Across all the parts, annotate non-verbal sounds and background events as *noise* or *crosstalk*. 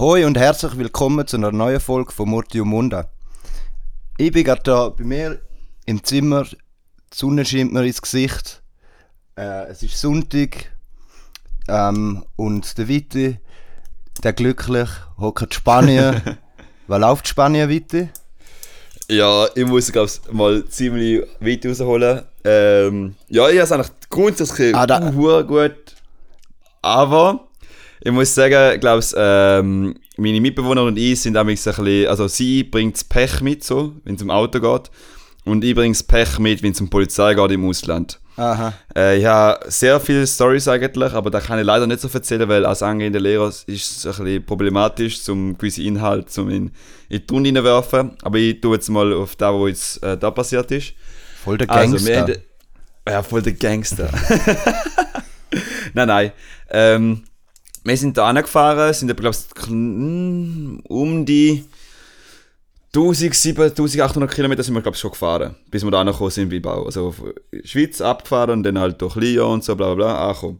Hoi und herzlich willkommen zu einer neuen Folge von Murti und Munda. Ich bin gerade da bei mir im Zimmer, die Sonne scheint mir ins Gesicht. Äh, es ist Sonntag ähm, und der Witte, der glücklich, hockt in Spanien. *laughs* Was läuft Spanien, Witte? Ja, ich muss glaube mal ziemlich weit rausholen. Ähm, ja, ich habe es eigentlich grundsätzlich Ah, gut. Aber ich muss sagen, ich glaube, ähm, meine Mitbewohner und ich sind damals ein bisschen, also sie bringt das Pech mit, so, wenn es um Auto geht. Und ich bringe das Pech mit, wenn es um Polizei geht im Ausland. Aha. Äh, ich habe sehr viele Stories eigentlich, aber da kann ich leider nicht so erzählen, weil als angehender Lehrer ist es ein bisschen problematisch, zum gewisse Inhalt zum in, in die Runde hineinwerfen. Aber ich tue jetzt mal auf das, was jetzt äh, da passiert ist. Voll der Also, Gangster. haben, ja, voll der Gangster. *laughs* nein, nein. Ähm, wir sind da angefahren, sind glaube ich, um die 1700, 1800 Kilometer sind wir, glaube ich, schon gefahren, bis wir da angekommen sind, Bilbao. Also, Schweiz abgefahren und dann halt durch Lyon und so, bla bla bla, angekommen.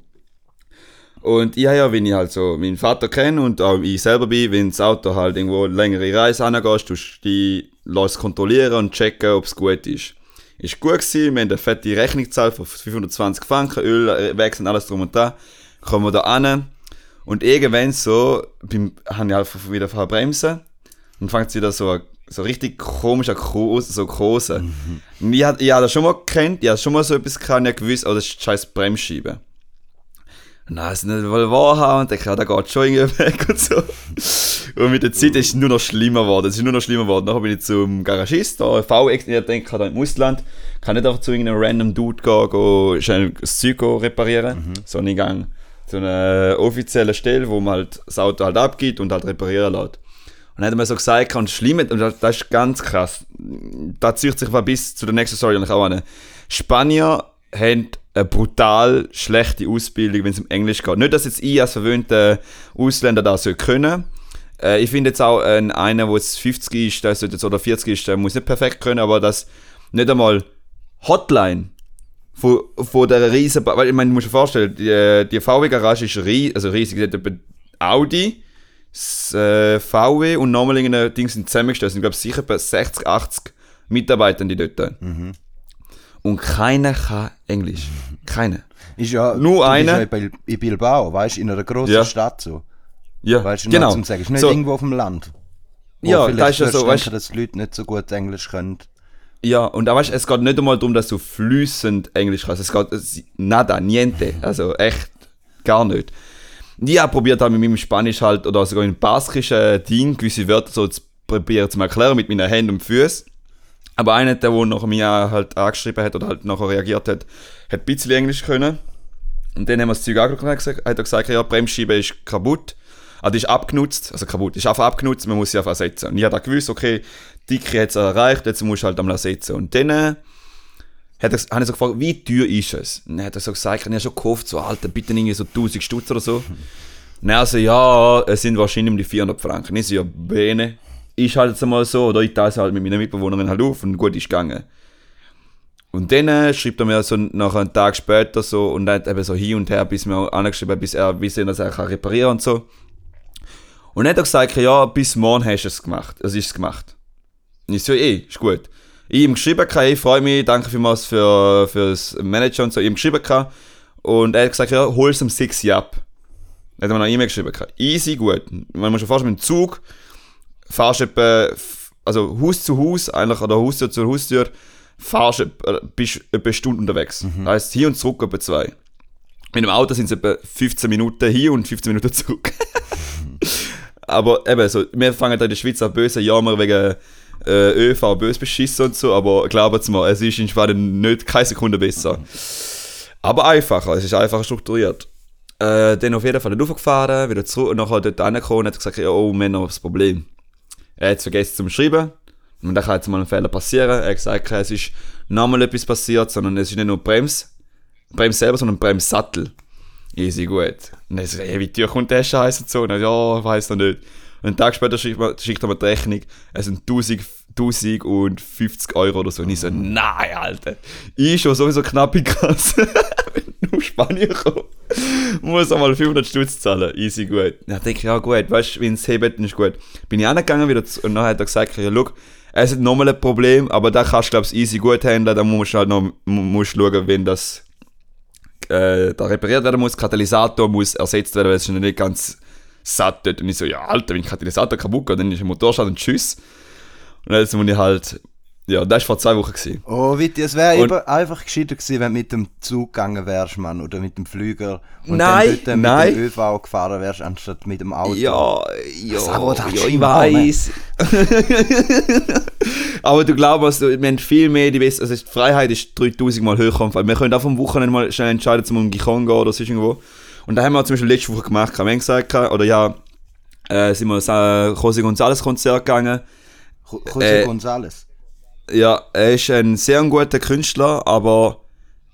Und ich habe ja, wenn ich halt so meinen Vater kenne und auch ich selber bin, wenn das Auto halt irgendwo längere Reise angehst, du die lässt kontrollieren und checken, ob es gut ist. Ist gut gewesen, wir haben eine fette Rechnung gezahlt von 520 Franken, Öl, äh, wechseln, alles drum und da. Kommen wir da an und irgendwann so, beim, habe ich einfach wieder verbremsen und fängt es wieder so, so richtig komisch an Kose, so Kose. Und ich habe ich hab das schon mal gekannt, ich habe schon mal so etwas gekannt, ich gewusst, oh, das ist die scheiß Bremsscheibe. Und dann ist nicht wohl wahr und ich ja, da geht schon irgendwie *laughs* weg und so. Und mit der Zeit ist es nur noch schlimmer geworden. Es ist nur noch schlimmer geworden. Dann bin ich zum Garagist, da V-Ex, ich denke, da im Ausland, kann nicht einfach zu irgendeinem random Dude gehen, schnell das Zeug reparieren, sondern ich gehe zu einer offiziellen Stelle, wo man halt das Auto halt abgibt und halt reparieren lässt. Und dann hat er mir so gesagt, und das Schlimme, und das, das ist ganz krass, da zieht sich aber bis zu der nächsten Story auch an. Spanier haben eine brutal schlechte Ausbildung, wenn es um Englisch geht. Nicht, dass jetzt ich als verwöhnter Ausländer das können. Äh, ich finde jetzt auch, äh, einer, der jetzt 50 ist, der jetzt, oder 40 ist, der muss nicht perfekt können, aber das nicht einmal Hotline von, von der riesen, weil ich meine, du musst dir vorstellen, die, die VW-Garage ist rie, also riesig, etwa Audi, das, äh, VW und nochmal irgendein Ding sind zusammengestellt, es sind glaube ich sicher etwa 60, 80 Mitarbeiter die dort. Und keiner kann Englisch. Keiner. Ist ja, Nur du einer. Ja in Bil- in Bilbao, weißt du, in einer grossen Ja. Stadt so. Ja, Weißt du, genau. zum sagen, ist nicht so, irgendwo auf dem Land. Ja, vielleicht da ist ja so, weißt- dass die Leute nicht so gut Englisch können. Ja, und da weißt es geht nicht einmal darum, dass du flüssend Englisch kannst. Es geht nada, niente. Also echt gar nicht. Ich habe probiert halt mit meinem Spanisch halt, oder sogar in baskischen Ding, gewisse Wörter so zu probieren zu erklären mit meinen Händen und Füßen. Aber einer, der wo nachher mir halt angeschrieben hat oder halt nachher reagiert hat, hat ein bisschen Englisch können. Und dann haben wir das Zeug angeschaut und gesagt- hat er gesagt, ja, die Bremsscheibe ist kaputt. Also die ist abgenutzt, also kaputt, ist einfach abgenutzt, man muss sie einfach ersetzen. Und ich habe gewusst, okay, Dicke hat es erreicht, jetzt muss ich halt am ersetzen. Und dann äh, hat er, habe ich so gefragt, wie teuer ist es? Und dann hat er so gesagt, ich habe schon gekauft, so Alter, bitte irgendwie so 1000 Stutz oder so. Und er so, ja, es sind wahrscheinlich um die 400 Franken. Ich so, ja, bene. Ist halt jetzt einmal so, oder ich teile es halt mit meiner Mitbewohnerin halt auf und gut ist gegangen. Und dann äh, schreibt er mir so nach einem Tag später so und dann eben so hin und her, bis mir angeschrieben bis er wissen, dass er kann reparieren und so. Und dann hat er gesagt, ja, bis morgen hast du es gemacht. Es ist es gemacht. Ich so, eh, ist gut. Ich ihm geschrieben, ich freue mich, danke vielmals für, für das Manager und so, ich ihm geschrieben. Und er hat gesagt, ja, hol es um 6 Uhr ab. Dann hat er mir noch eine E-Mail geschrieben. Easy, gut. Man muss schon vorstellen, mit dem Zug fahrst etwa, also Haus zu Haus, eigentlich, oder Haustür zu Haustür, fahrst du, etwa- äh, bist etwa eine Stunde unterwegs. Das heisst, hier und zurück etwa zwei. Mit dem Auto sind es etwa 15 Minuten hier und 15 Minuten zurück. *laughs* aber eben, so, wir fangen da in der Schweiz an böse Jammer wegen äh, ÖV, böse beschissen und so, aber glaubt mir, es ist in Schweden nicht keine Sekunde besser. Aber einfacher, es ist einfacher strukturiert. Äh, dann auf jeden Fall hochgefahren, wieder zurück und nachher dort angekommen und hat gesagt, oh Männer, das Problem. Er hat es vergessen zum Schreiben. Und dann kann jetzt mal ein Fehler passieren. Er hat gesagt, es ist nochmal etwas passiert, sondern es ist nicht nur Brems, Brems selber, sondern Bremssattel. Easy, gut. Und dann so, hey, wie teuer kommt der Scheiß und so? Und dann, ja, weiß noch nicht. Und einen Tag später schickt, er mir die Rechnung, es sind 1000, 1050 Euro oder so. Und ich so, nein, Alter. Ich schon sowieso knapp in Kasse. *laughs* nach Spanien kommen. Muss einmal 500 Stutz zahlen. Easy, gut. Dann denke ich, ja gut, weißt du, wenn es hebt, dann ist gut. Bin ich angegangen wieder zu, und dann hat er gesagt, ja, schau, es ist nochmal ein Problem, aber da kannst du, glaube ich, easy gut handeln. Da musst du halt noch musst schauen, wenn das äh, da repariert werden muss. Katalysator muss ersetzt werden, weil es noch nicht ganz satt dort. Und ich so, ja, Alter, wenn der Katalysator kaputt geht, dann ist der Motorschaden und tschüss. Und jetzt muss ich halt, ja, das war vor zwei Wochen. Gewesen. Oh, Witti, es wäre einfach gescheiter gewesen, wenn du mit dem Zug gegangen wärst, Mann, oder mit dem Flüger. Und Nein, dann dort mit dem ÖV gefahren wärst, anstatt mit dem Auto. Ja, ja, das ja ich weiß. *laughs* Aber du glaubst, wir haben viel mehr, die wissen, also die Freiheit ist 3000 Mal höher. Wir können auch vom Wochenende mal schnell entscheiden, zum um Gijon gehen oder sonst irgendwo. Und da haben wir zum Beispiel letzte Woche gemacht, wir haben gesagt, oder ja, äh, sind wir ins äh, José González Konzert gegangen. Jo- José Äh, González. Ja, er ist ein sehr guter Künstler, aber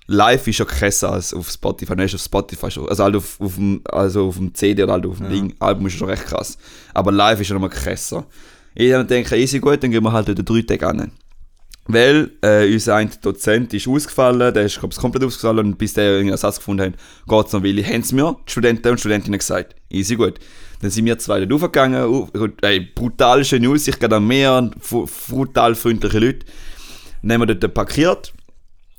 live ist er krasser als auf Spotify. Er ist auf Spotify schon. Also halt auf, auf, dem, also auf dem CD oder halt auf dem Ding. Album ist schon recht krass. Aber live ist er nochmal krasser. Ich denke, easy gut, dann gehen wir halt den drei Tage an. Weil äh, unser ein Dozent ist ausgefallen, der ist glaub komplett ausgefallen und bis der irgendeinen Ersatz gefunden hat, geht es noch Willi. Haben sie mir, die Studenten und Studentinnen gesagt, easy gut. Dann sind wir zwei dort raufgegangen, auf, ey, brutal schöne Aussicht, gerade am Meer, brutal freundliche Leute. Dann haben wir dort parkiert.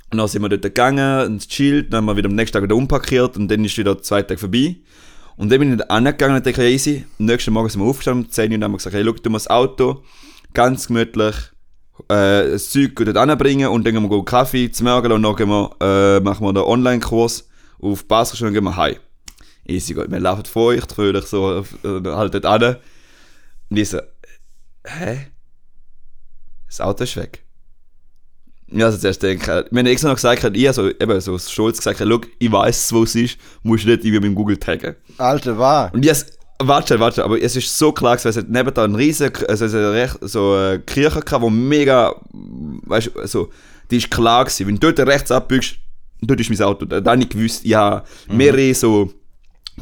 Und dann sind wir dort gegangen und chillt, dann haben wir wieder am nächsten Tag wieder umparkiert und dann ist wieder zwei Tage vorbei. Und dann bin ich dann angegangen und dachte, ja, easy. Am nächsten Morgen sind wir aufgestanden um 10 Uhr und haben gesagt, hey, schau, du musst das Auto ganz gemütlich äh, das Zeug dort anbringen und dann gehen wir Kaffee zu Morgen und dann gehen wir, äh, machen wir den Online-Kurs auf Basel und dann gehen wir heim. Easy, gut. Wir laufen vor euch, fröhlich so äh, halt dort an. Und ich so, hä? Das Auto ist weg. Ja, also zuerst denke ich, wir haben extra noch gesagt, ich also eben so stolz gesagt, schau, ich weiß, wo es ist, musst du nicht irgendwie mit dem Google taggen. Alter, war. Und jetzt, warte, warte, aber es ist so klar, gewesen, es hat neben da ein riesen, also eine so eine Kirche gehabt, wo mega, weißt du, so, die ist klar gewesen, wenn du dort rechts abbiegst, dort ist mein Auto, da, habe ich gewusst, ja, mehrere so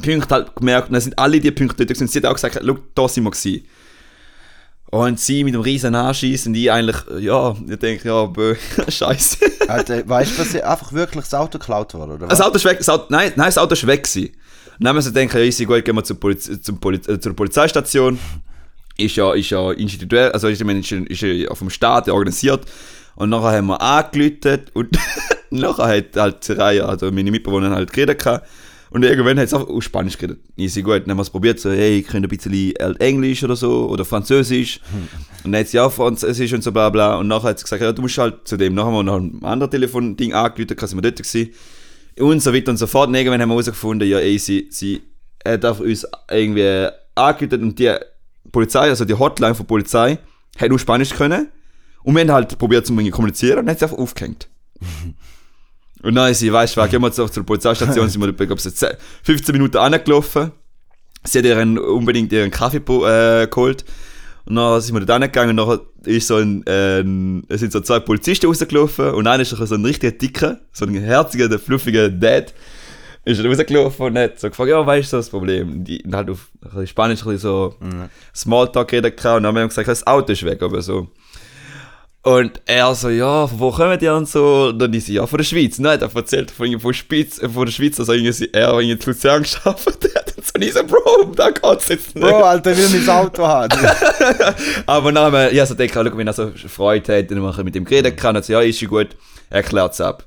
Punkte halt gemerkt, und dann sind alle die Punkte dort gewesen, sie hat auch gesagt, schau, da sind wir gewesen. Und sie mit dem riesen Anschießen, die eigentlich, ja, ich denke, ja, bö, *laughs* scheiße. Alter, weißt du, dass einfach wirklich das Auto geklaut wurde, oder Das was? Auto ist weg, das Auto, nein, nein, das Auto ist weg gewesen. Dann haben wir so gedacht, ja, easy, gut, gehen wir zur, Poliz zum Poliz äh, zur Polizeistation. Ist ja, ist ja individuell, also ist, ist, ja- ist ja vom Staat organisiert. Und nachher haben wir angelötet und *laughs* nachher hat halt Reihe, also meine Mitbewohner halt geredet gehabt. Und irgendwann hat es auch auf Spanisch geredet. Easy gut. Dann haben wir es probiert, so, hey, könnt ihr ein bisschen Englisch oder so, oder Französisch. Und dann hat sie auch Französisch und so bla bla. Und nachher hat sie gesagt, ja, du musst halt zu dem. Nachher haben wir noch ein anderes Telefon-Ding angelötet, sind wir dort gewesen. Und so weiter und so fort. Und irgendwann haben wir herausgefunden, ja, ey, sie, sie hat auf uns irgendwie angelötet und die Polizei, also die Hotline von der Polizei, hat nur Spanisch können. Und wir haben halt probiert zu kommunizieren und dann hat sie einfach aufgehängt. *laughs* Und dann ist sie, weißt du, gehen wir zur Polizeistation, sind wir, glaube ich, 10 15 Minuten angelaufen. Sie hat ihren, unbedingt ihren Kaffee äh, geholt. Und dann sind wir dort angegangen und dann ist so ein, ähm, es sind so zwei Polizisten rausgelaufen und einer ist so ein richtiger dicker, so ein herziger, der fluffiger Dad, ist rausgelaufen und hat so gefragt, ja, weißt du, das Problem? Und die halt auf Spanisch ein bisschen so Smalltalk reden gehabt und dann haben wir gesagt, das Auto ist weg, aber so. Und er so, ja, von wo kommen die und so? Und dann ist sie, ja, von der Schweiz. Nein, er erzählt von, von, Spitz, von der Schweiz, also irgendwie er in Luzern geschafft hat. *laughs* Und so, ich so, Bro, da geht's jetzt nicht. Bro, Alter, will mein Auto haben. *laughs* Aber dann haben wir, ja, so denke, schau, wenn er so Freude hat, dann machen wir mit ihm reden kann. Also, ja, ist schon gut, er klärt's ab.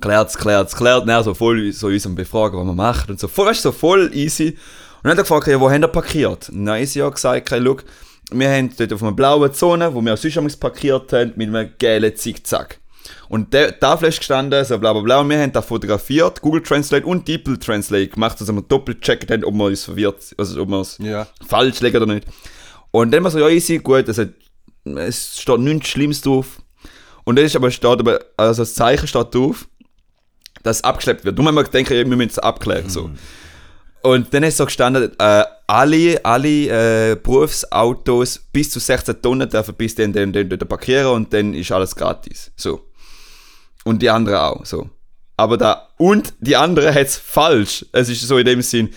Klärt's, klärt's, klärt. Dann so voll so uns am Befragen, was man macht und so. Voll, weißt du, so voll easy. Und dann hat er gefragt, ja, wo haben wir parkiert? Und dann ist ja gesagt, okay, schau, wir haben dort auf einer blauen Zone, wo wir auch sonst parkiert haben, mit einem gelben Zickzack. Und der, da ist gestanden, so bla bla bla, und wir haben da fotografiert, Google Translate und DeepL Translate gemacht, dass wir doppelt gecheckt haben, ob wir uns verwirrt, also ob wir es Ja. falsch legen oder nicht. Und dann war so, ja, easy, gut, es, hat, es steht nichts Schlimmes drauf. Und dann ist aber, steht aber, also das Zeichen steht drauf, dass es abgeschleppt wird. Du musst denken, wir müssen es abklären, so. Und dann ist so gestanden, äh, alle, alle äh, Berufsautos bis zu 16 Tonnen dürfen bis dann, dann, dann dort parkieren und dann ist alles gratis. So. Und die anderen auch, so. Aber da, und die andere hat es falsch. Es ist so in dem Sinn,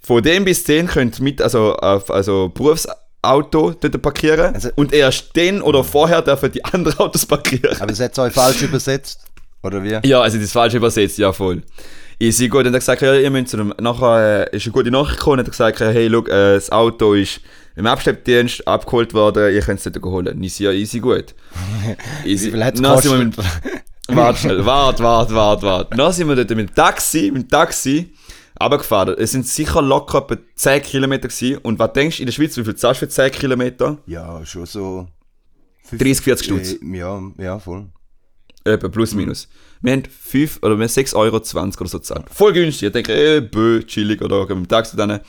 von dem bis 10 könnt mit, also, auf, also Berufsauto dort parkieren Also- und erst den oder vorher dürfen die anderen Autos parkieren. Aber es hat euch falsch übersetzt. Oder wie? Ja, also das ist falsch übersetzt, ja voll. Easy, gut, und er gesagt, ja, ihr müsst zu dem, nachher äh, ist eine gute Nachricht gekommen, und er hat gesagt, hey, look, äh, das Auto ist im Abschleppdienst abgeholt worden, ihr könnt es nicht holen. Ich ja, easy, gut. *laughs* Easy. Wie viel hat's Dann sind wir mit, *laughs* warte schnell, warte, warte, warte, warte. Dann sind wir dort mit dem Taxi, mit dem Taxi, runtergefahren. Es sind sicher locker etwa 10 Kilometer gewesen. Und was denkst du in der Schweiz, wie viel zahlst du für 10 Kilometer? Ja, schon so... 30, 40 Stutz. Äh, Ja, ja, voll. Etwa plus minus. Wir haben 5 oder wir haben 6,20 Euro oder so gezahlt. Voll günstig. Ich denke, äh, bö, chillig, oder gehen wir mit dem Taxi dann.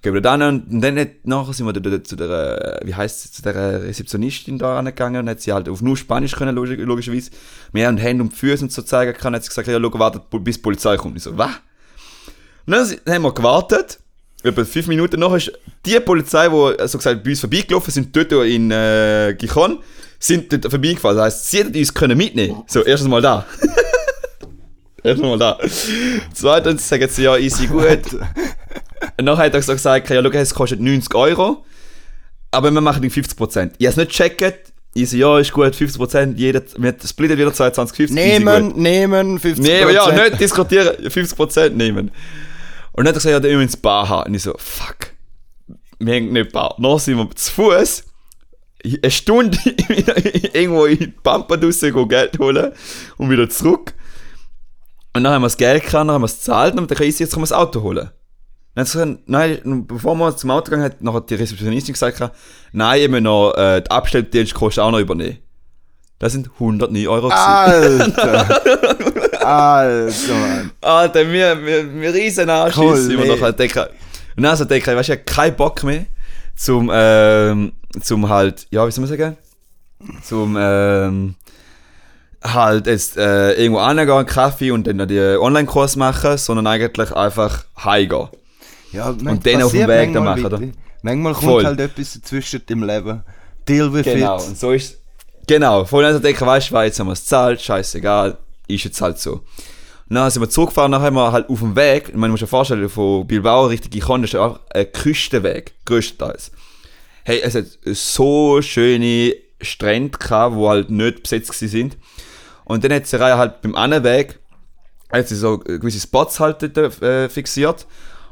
Gehen wir dann und dann nachher sind wir zu der, wie heisst es, zu der Rezeptionistin da angegangen und hat sie halt auf nur Spanisch können, logis- logischerweise. Wir haben Hände und Füße und so zeigen können, hat sie gesagt, ja, schau, wartet, bis die Polizei kommt. Ich so, was? Und dann haben wir gewartet. Etwa fünf Minuten nachher ist die Polizei, die so gesagt bei uns vorbeigelaufen sind, dort in äh, Gijon, sind dort vorbeigefahren. Das heisst, sie hätten uns können mitnehmen So, erstens mal da. *laughs* erstens mal da. Zweitens sagen sie, ja, easy, gut. Und nachher hat er so gesagt, ja, schau, es kostet 90 Euro, aber wir machen die 50%. Ich habe es nicht gecheckt. Ich so, ja, ist gut, 50%, jeder, wir splitten wieder 22, 50, easy, gut. Nehmen, nehmen, 50%. Nee, ja, nicht diskutieren, 50% nehmen. Und dann hat er gesagt, ja, dann müssen wir ins Bar haben. Und ich so, fuck, wir haben nicht Bar. Dann sind wir zu Fuß eine Stunde *laughs* irgendwo in die Pampa draussen Geld holen und wieder zurück. Und dann haben wir das Geld gehabt, dann haben wir es gezahlt und dann kann ich jetzt kommen wir das Auto holen. Dann nein, bevor wir zum Auto gegangen hat, nachher die Rezeptionistin gesagt, nein, ich muss noch äh, die Abstelldienstkosten auch noch übernehmen. Das sind 109 Euro. Alter! *laughs* Alter, Mann. Alter, wir, wir, wir riesen Arsch Cool, nee. noch denken. Und dann so denke ich, weißt du, ich hab keinen Bock mehr, zum, ähm, zum halt, ja, wie soll man sagen? Zum, ähm, halt jetzt äh, irgendwo angehen, Kaffee und dann die Online-Kurs machen, sondern eigentlich einfach heimgehen. Ja, Und dann auf dem Weg dann machen, oder? Manchmal kommt Voll. halt etwas dazwischen im Leben. Deal with Genau, it. und so ist Genau, vorhin also denken, weißt du, jetzt haben wir es gezahlt, scheißegal, ist jetzt halt so. Und dann sind wir zurückgefahren, dann haben wir halt auf dem Weg, ich meine, du musst dir vorstellen, von Bilbao Richtung Gijon ist ja einfach ein Küstenweg, größtenteils. Hey, es hat so schöne Strände gehabt, die halt nicht besetzt sind. Und dann hat Reihe halt beim anderen Weg, hat sie so gewisse Spots halt dort, äh, fixiert.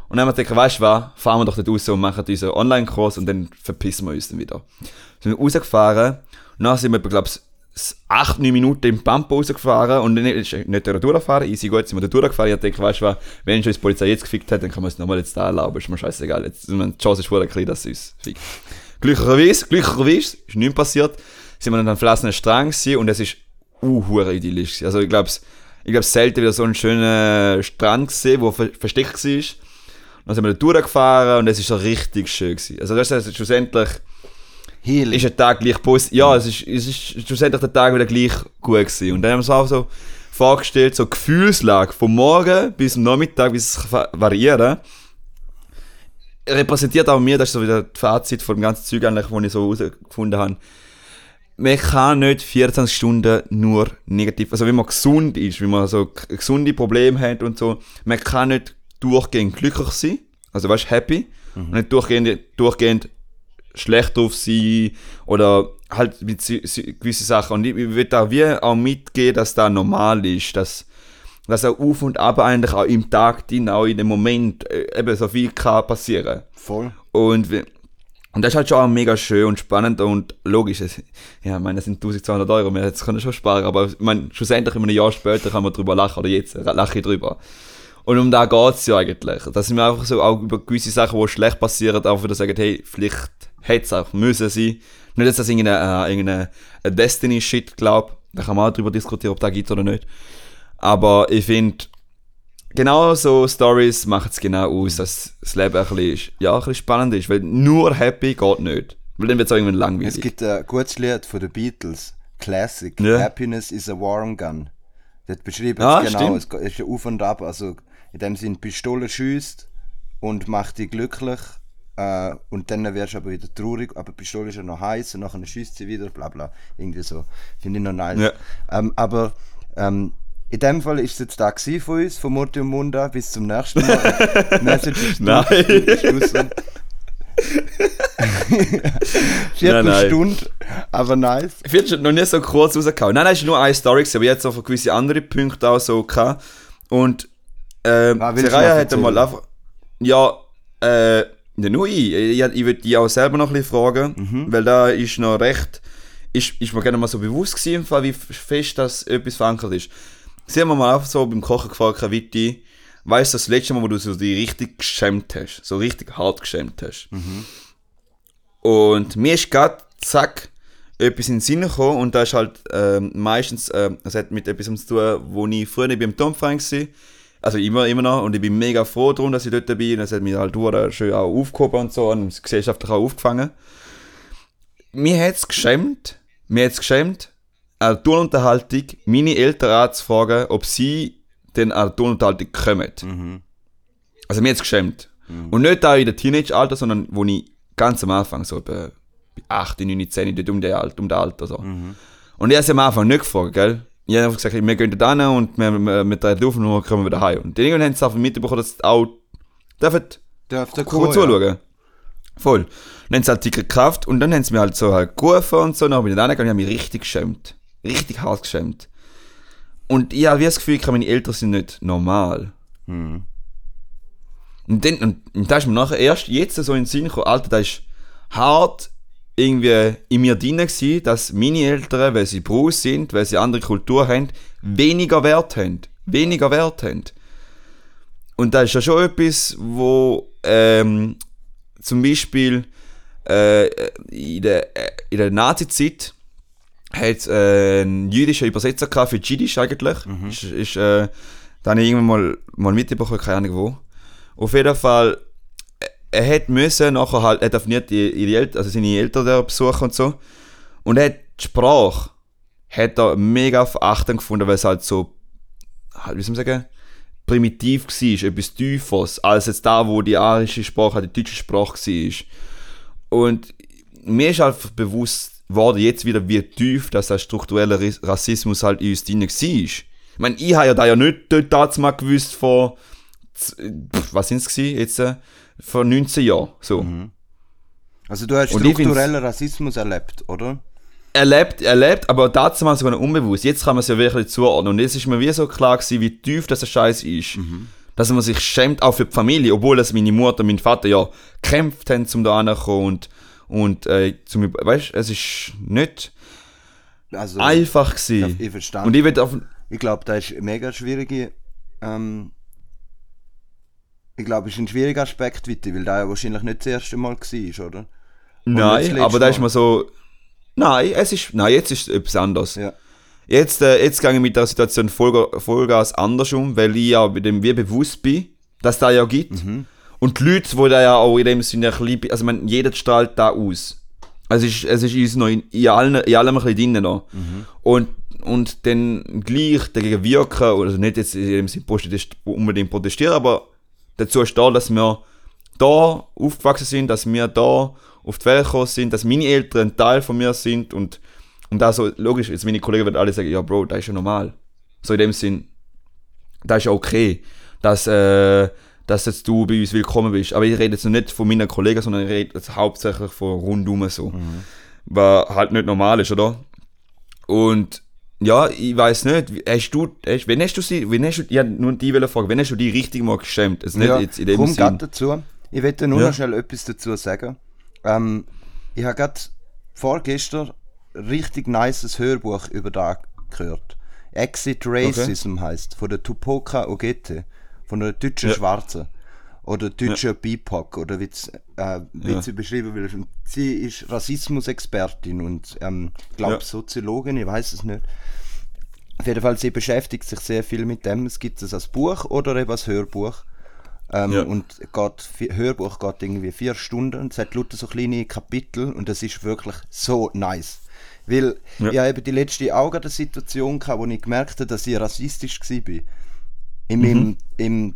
Und dann haben wir gedacht, weißt du was, fahren wir doch dort raus und machen diesen Online-Kurs und dann verpissen wir uns dann wieder. Sind wir rausgefahren und dann sind wir, glaube ich, 8, 9 Minuten im Pampa rausgefahren und nicht da durchgefahren, easy gut, sind wir durchgefahren. Ich dachte, weißt du was, wenn schon die Polizei jetzt gefickt hat, dann kann man es nochmal jetzt da erlauben, ist mir scheißegal. Jetzt, ich die Chance ist voll klein, dass sie uns fickt. Glücklicherweise, glücklicherweise, ist nichts passiert, sind wir dann am Flassen Strang und es ist uh, idyllisch. Also ich glaube, ich glaube selten wieder so einen schönen Strand gesehen, der ver versteckt war. Dann sind wir da durchgefahren und es ist so richtig schön gewesen. Also das ist schlussendlich Heal. ist der Tag gleich positiv. Ja, es ist, es ist schlussendlich der Tag wieder gleich gut gewesen. Und dann haben wir uns auch so vorgestellt, so Gefühlslage vom Morgen bis zum Nachmittag, wie es variieren. Repräsentiert auch mir, das ist so wieder das Fazit von dem ganzen Zeug eigentlich, das ich so herausgefunden habe. Man kann nicht 24 Stunden nur negativ, also wenn man gesund ist, wenn man so gesunde Probleme hat und so, man kann nicht durchgehend glücklich sein, also weißt du, happy, und nicht durchgehend, durchgehend schlecht drauf sein oder halt mit si- si- gewisse Sachen. Und ich, ich würde da wie auch mitgehen, dass da normal ist, dass, dass auch auf und ab eigentlich auch im Tag, drin, auch in dem Moment äh, eben so viel kann passieren. Voll. Und, und das ist halt schon auch mega schön und spannend und logisch. Es, ja, ich meine, das sind 1200 Euro, wir jetzt können schon sparen, aber ich meine, schlussendlich in einem Jahr später kann man drüber lachen oder jetzt lache ich drüber. Und um da geht's ja eigentlich. Dass wir einfach so auch über gewisse Sachen, die schlecht passieren, auch wieder sagen, hey, vielleicht hätte es auch müssen sein. Nicht, dass das irgendeine, äh, irgendeine äh, Destiny-Shit glaubt. Da kann man auch drüber diskutieren, ob das gibt oder nicht. Aber ich finde, genau so Stories machen es genau aus, dass das Leben ein bisschen, ja, ein bisschen spannend ist. Weil nur happy geht nicht. Weil dann wird es auch irgendwann langweilig. Es gibt ein gutes Lied von den Beatles. Classic. Ja. Happiness is a warm gun. Das beschreibt Ah, es genau. stimmt. Es ist ein Auf und Ab. Also in dem Sinn, Pistole schießt und macht dich glücklich. Äh, und dann wirst du aber wieder traurig. Aber die Pistole ist ja noch heiß und nachher schießt sie wieder. Bla bla. Irgendwie so. Finde ich noch nice. Ja. Ähm, aber ähm, in dem Fall ist es jetzt da von uns, von Murti und Munda. Bis zum nächsten Mal. *laughs* Message ist Nein. *laughs* Viertelstunde Aber nice. Ich finde noch nie so kurz rausgehauen. Nein, nein, es ist nur eine Story, aber jetzt auch gewisse andere Punkte auch so gehabt. Und ähm, Ah, Seraya hat mal erzählen? einfach. Ja, äh, nicht nur ich. Ich, würde die auch selber noch ein bisschen fragen, Mhm. weil da ist noch recht. Ist, ist mir gerne mal so bewusst gewesen, im Fall, wie fest das etwas verankert ist. Sie haben mir mal einfach so beim Kochen gefragt, Viti, weißt du das letzte Mal, wo du so die richtig geschämt hast? So richtig hart geschämt hast? Und mir ist gerade, zack, etwas in den Sinn gekommen und das ist halt ähm, meistens, ähm, das hat mit etwas zu tun, wo ich früher beim Tomfang war. Also immer, immer noch und ich bin mega froh darum, dass ich dort bin. Das hat mich halt hure schön auch aufgehoben und so und gesellschaftlich auch aufgefangen. Mir hat es geschämt, mir hat es geschämt, eine Turnunterhaltung meine Eltern anzufragen, ob sie denn an Turnunterhaltung kommen. Also mir hat es geschämt. Und nicht da in der Teenage-Alter, sondern wo ich ganz am Anfang, so bei 8, 9, 10, dort um, den Alter, um den Alter so. Und ich habe sie am Anfang nicht gefragt, gell? Ich habe einfach gesagt, wir gehen da hin und wir, wir, wir treten auf und dann kommen wir wieder heim. Und dann irgendwann haben sie einfach mitbekommen, dass sie auch dürfen Dürfte kommen zuschauen. Voll. Dann haben sie halt Ticket gekauft und dann haben sie mir halt so halt gerufen und so. Dann bin ich da hingegangen und ich habe mich richtig geschämt. Richtig hart geschämt. Und ich habe das Gefühl, ich meine Eltern sind nicht normal. Hm. Und dann, und, und da ist mir nachher erst jetzt so in den Sinn gekommen, Alter, das ist hart irgendwie in mir drin gewesen, dass meine Eltern, weil sie Brus sind, weil sie andere Kultur haben, weniger Wert haben. Weniger Wert haben. Und das ist ja schon etwas, wo ähm, zum Beispiel äh, in der, äh, in der Nazi-Zeit hat äh, einen jüdischen Übersetzer gehabt für Jiddisch eigentlich. Ist, ist, äh, da habe ich irgendwann mal, mal mitbekommen, keine Ahnung wo. Auf jeden Fall, er hat müssen nachher halt, er darf nicht ihre Eltern, also seine Eltern besuchen und so. Und er hat die Sprache, hat er mega verachtend gefunden, weil es halt so, halt, wie soll man sagen, primitiv war, etwas Tieferes, als jetzt da, wo die arische Sprache, die deutsche Sprache war. Und mir ist einfach bewusst geworden, jetzt wieder, wie tief dass der strukturelle Rassismus halt in uns drin war. Ich meine, ich habe ja da ja nicht dort damals mal gewusst pff, was sind es jetzt, vor 19 Jahren, so. Also du hast strukturellen Rassismus erlebt, oder? erlebt, erlebt, aber damals sogar noch unbewusst. Jetzt kann man es ja wirklich zuordnen. Und jetzt ist mir wie so klar gewesen, wie tief das Scheiß ist. Dass man sich schämt, auch für die Familie, obwohl das meine Mutter und mein Vater ja gekämpft haben, um da hinzukommen und, und äh, zum, weißt, es ist nicht Also einfach gewesen. ich verstehe. Und ich Ich glaube, das ist eine mega schwierige. Ähm, ich glaube, es ist ein schwieriger Aspekt, weil da ja wahrscheinlich nicht das erste Mal war, oder? das nein, aber da ist mir so, nein, es ist, nein, jetzt ist es etwas anderes. Ja. Jetzt, äh, jetzt gehe ich mit der Situation Vollga- Vollgas anders um, weil ich ja mit dem wie bewusst bin, dass da ja gibt. Und die Leute, die da ja auch in dem Sinne ein bisschen, also man, jeder strahlt da aus. Also es ist, es ist uns noch in, in, allen, in allem ein bisschen drin noch. Und, und dann gleich dagegen wirken, also nicht jetzt in dem Sinne unbedingt protestieren, aber dazu stehen, dass wir da aufgewachsen sind, dass wir da auf die Welt gekommen sind, dass meine Eltern ein Teil von mir sind und, und da so, logisch, jetzt meine Kollegen werden alle sagen, ja Bro, das ist ja normal. So in dem Sinn, das ist ja okay, dass, äh, dass jetzt du bei uns willkommen bist. Aber ich rede jetzt noch nicht von meinen Kollegen, sondern ich rede jetzt hauptsächlich von rundum so. Was halt nicht normal ist, oder? Und ja, ich weiß nicht, hast du, hast, wenn hast du sie, wenn hast du, ja, nur die wollte fragen, wenn hast du die richtig mal geschämt? Also nicht ja, jetzt in dem komm Sinn. grad dazu. Ich möchte nur Ja. noch schnell etwas dazu sagen. Ähm, ich habe gerade vorgestern richtig nices Hörbuch über da gehört. Exit Racism heißt von der Tupoka Ogette, von der deutschen Ja. Schwarzen. Oder deutscher BIPOC, oder wie äh, Ja. sie beschrieben will. Und sie ist Rassismusexpertin und ähm, ich glaube Ja. Soziologin, ich weiß es nicht. Auf jeden Fall, sie beschäftigt sich sehr viel mit dem. Es gibt es als Buch oder eben als Hörbuch. Ähm, Ja. Und geht, Hörbuch geht irgendwie vier Stunden. Es hat lauter so kleine Kapitel und das ist wirklich so nice. Weil Ja. ich habe eben die letzte Augen der Situation gehabt, wo ich gemerkt habe, dass ich rassistisch war. Im, im, im,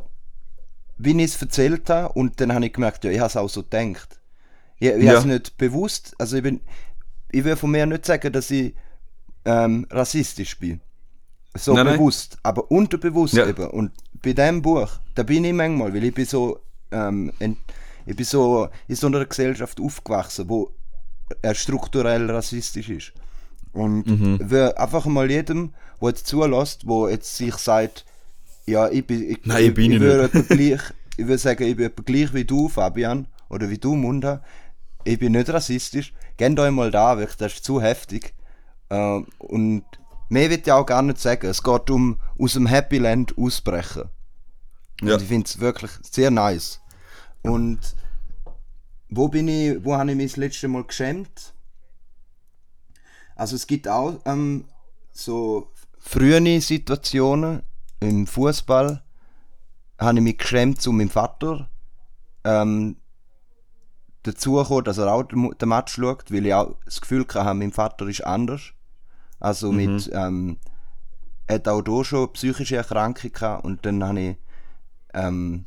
wie ich es erzählt habe und dann habe ich gemerkt, ja, ich habe es auch so gedacht. Ich, ich Ja. habe es nicht bewusst, also ich bin, ich will von mir nicht sagen, dass ich ähm, rassistisch bin. So Nein, nein. bewusst, aber unterbewusst Ja. eben. Und bei dem Buch, da bin ich manchmal, weil ich bin so, ähm, ent- ich bin so in so einer Gesellschaft aufgewachsen, wo er strukturell rassistisch ist. Und wer einfach mal jedem, der jetzt zulässt, wo jetzt sich sagt, ja, ich bin, ich, Nein, ich bin ich ich würde etwa gleich, ich würde sagen, ich bin gleich wie du, Fabian, oder wie du, Munda. Ich bin nicht rassistisch. Gebt euch mal da, wirklich, das ist zu heftig. Äh, und mehr will ich auch gar nicht sagen. Es geht um aus dem Happy Land ausbrechen. Ja. Und ich finde es wirklich sehr nice. Und wo bin ich, wo habe ich mich das letzte Mal geschämt? Also es gibt auch ähm, so frühe Situationen im Fußball, habe ich mich geschämt zu meinem Vater ähm, dazu gekommen, dass er auch den, Match schaut, weil ich auch das Gefühl hatte, mein Vater ist anders. Also mit, ähm, er hat auch hier schon psychische Erkrankungen gehabt und dann habe ich ähm,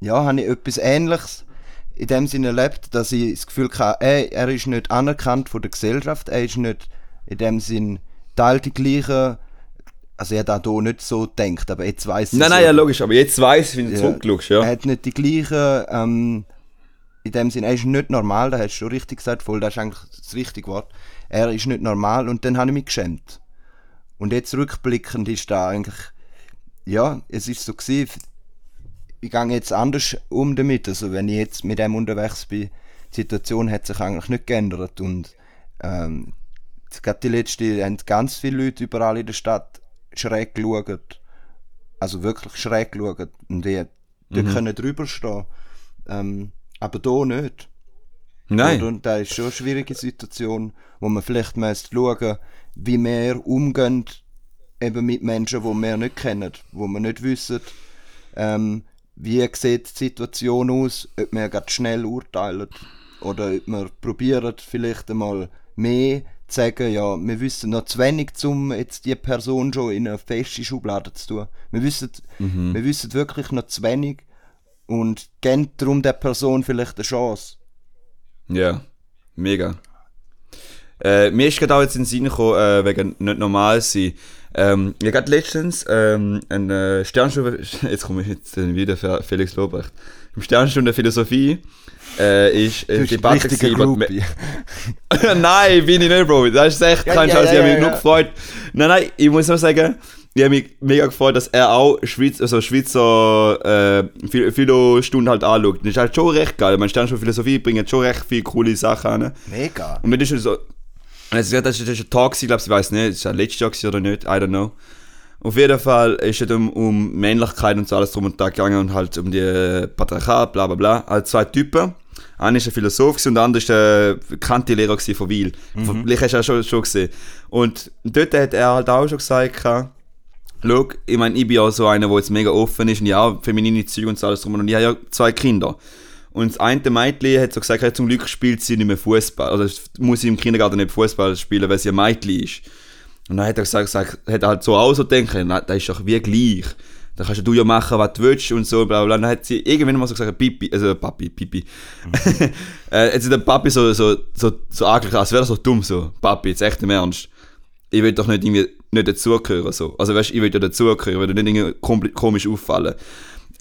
ja, habe ich etwas Ähnliches in dem Sinne erlebt, dass ich das Gefühl hatte, ey, er ist nicht anerkannt von der Gesellschaft, er ist nicht in dem Sinn Teil die gleichen, also er hat auch hier nicht so gedacht, aber jetzt weiß ich Nein, so. nein, ja, logisch, aber jetzt ich, wenn du Ja. zurückschaust, ja. Er hat nicht die gleichen, ähm, in dem Sinn, er ist nicht normal, da hast du schon richtig gesagt, voll, das ist eigentlich das richtige Wort. Er ist nicht normal und dann habe ich mich geschämt. Und jetzt rückblickend ist da eigentlich, ja, es ist so gewesen, ich gehe jetzt anders um damit, also wenn ich jetzt mit dem unterwegs bin, die Situation hat sich eigentlich nicht geändert und ähm, gerade die letzte, haben ganz viele Leute überall in der Stadt schräg geschaut, also wirklich schräg geschaut und die die können drüber stehen, ähm, aber da nicht. Nein. Und da ist schon eine schwierige Situation, wo man vielleicht müsste schauen, wie wir umgehen eben mit Menschen, die wir nicht kennen, wo wir nicht wissen, ähm, wie sieht die Situation aus, ob wir gerade schnell urteilen oder ob wir probieren vielleicht einmal mehr sagen, ja, wir wissen noch zu wenig, um jetzt die Person schon in eine feste Schublade zu tun. Wir wissen, wir wissen wirklich noch zu wenig und geben darum der Person vielleicht eine Chance. Ja, mega. Äh, mir ist gerade auch jetzt in den Sinn gekommen, äh, wegen nicht normal sein. Ähm, ich hatte letztens ähm, eine Sternstunde, *laughs* jetzt komme ich jetzt wieder für Felix Lobrecht. Im Sternstunde Philosophie äh, ist äh, Debatte gewesen, *laughs* nein, bin ich nicht, Bro. Das ist echt kein ja, Scheiß. ja, ich habe mich ja, nur gefreut. Nein, nein, ich muss nur sagen, ich habe mich mega gefreut, dass er auch Schweiz, also Schweizer äh, Phil- Philo-Stunden halt anschaut. Das ist halt schon recht geil. Man Stern schon Philosophie bringt schon recht viele coole Sachen an. Mega. Und das ist schon so. Also, das ist ein Tag, gewesen, glaube ich, weiß nicht, das war letztes Jahr oder nicht, I don't know. Auf jeden Fall ist es um, um Männlichkeit und so alles drum und dran gegangen und halt um die Patriarchat, bla bla bla. Also zwei Typen. Einer ist ein Philosoph und der andere ist der Kanti-Lehrer gewesen von Wiel. Von- Vielleicht hast du auch schon, schon gesehen. Und dort hat er halt auch schon gesagt, Schau, ich meine, ich bin ja so einer, der jetzt mega offen ist und ja, feminine Züge und so alles drum und ich habe ja zwei Kinder. Und das eine Mädchen hat so gesagt, zum Glück spielt sie nicht mehr Fußball. Also muss sie im Kindergarten nicht Fußball spielen, weil sie ein Mädchen ist. Und dann hat er gesagt, gesagt hat halt so auch so denken, das ist doch wie gleich. Da kannst du ja machen, was du willst und so, bla bla. Dann hat sie irgendwann mal so gesagt, Pipi, also Papi, Pipi. *laughs* äh, hat sie den Papi so, so, so, so angeschaut, als wäre er so dumm, so, Papi, jetzt echt im Ernst. Ich will doch nicht irgendwie nicht dazugehören, so. Also weißt, ich will ja dazugehören, will ja nicht irgendwie komisch auffallen.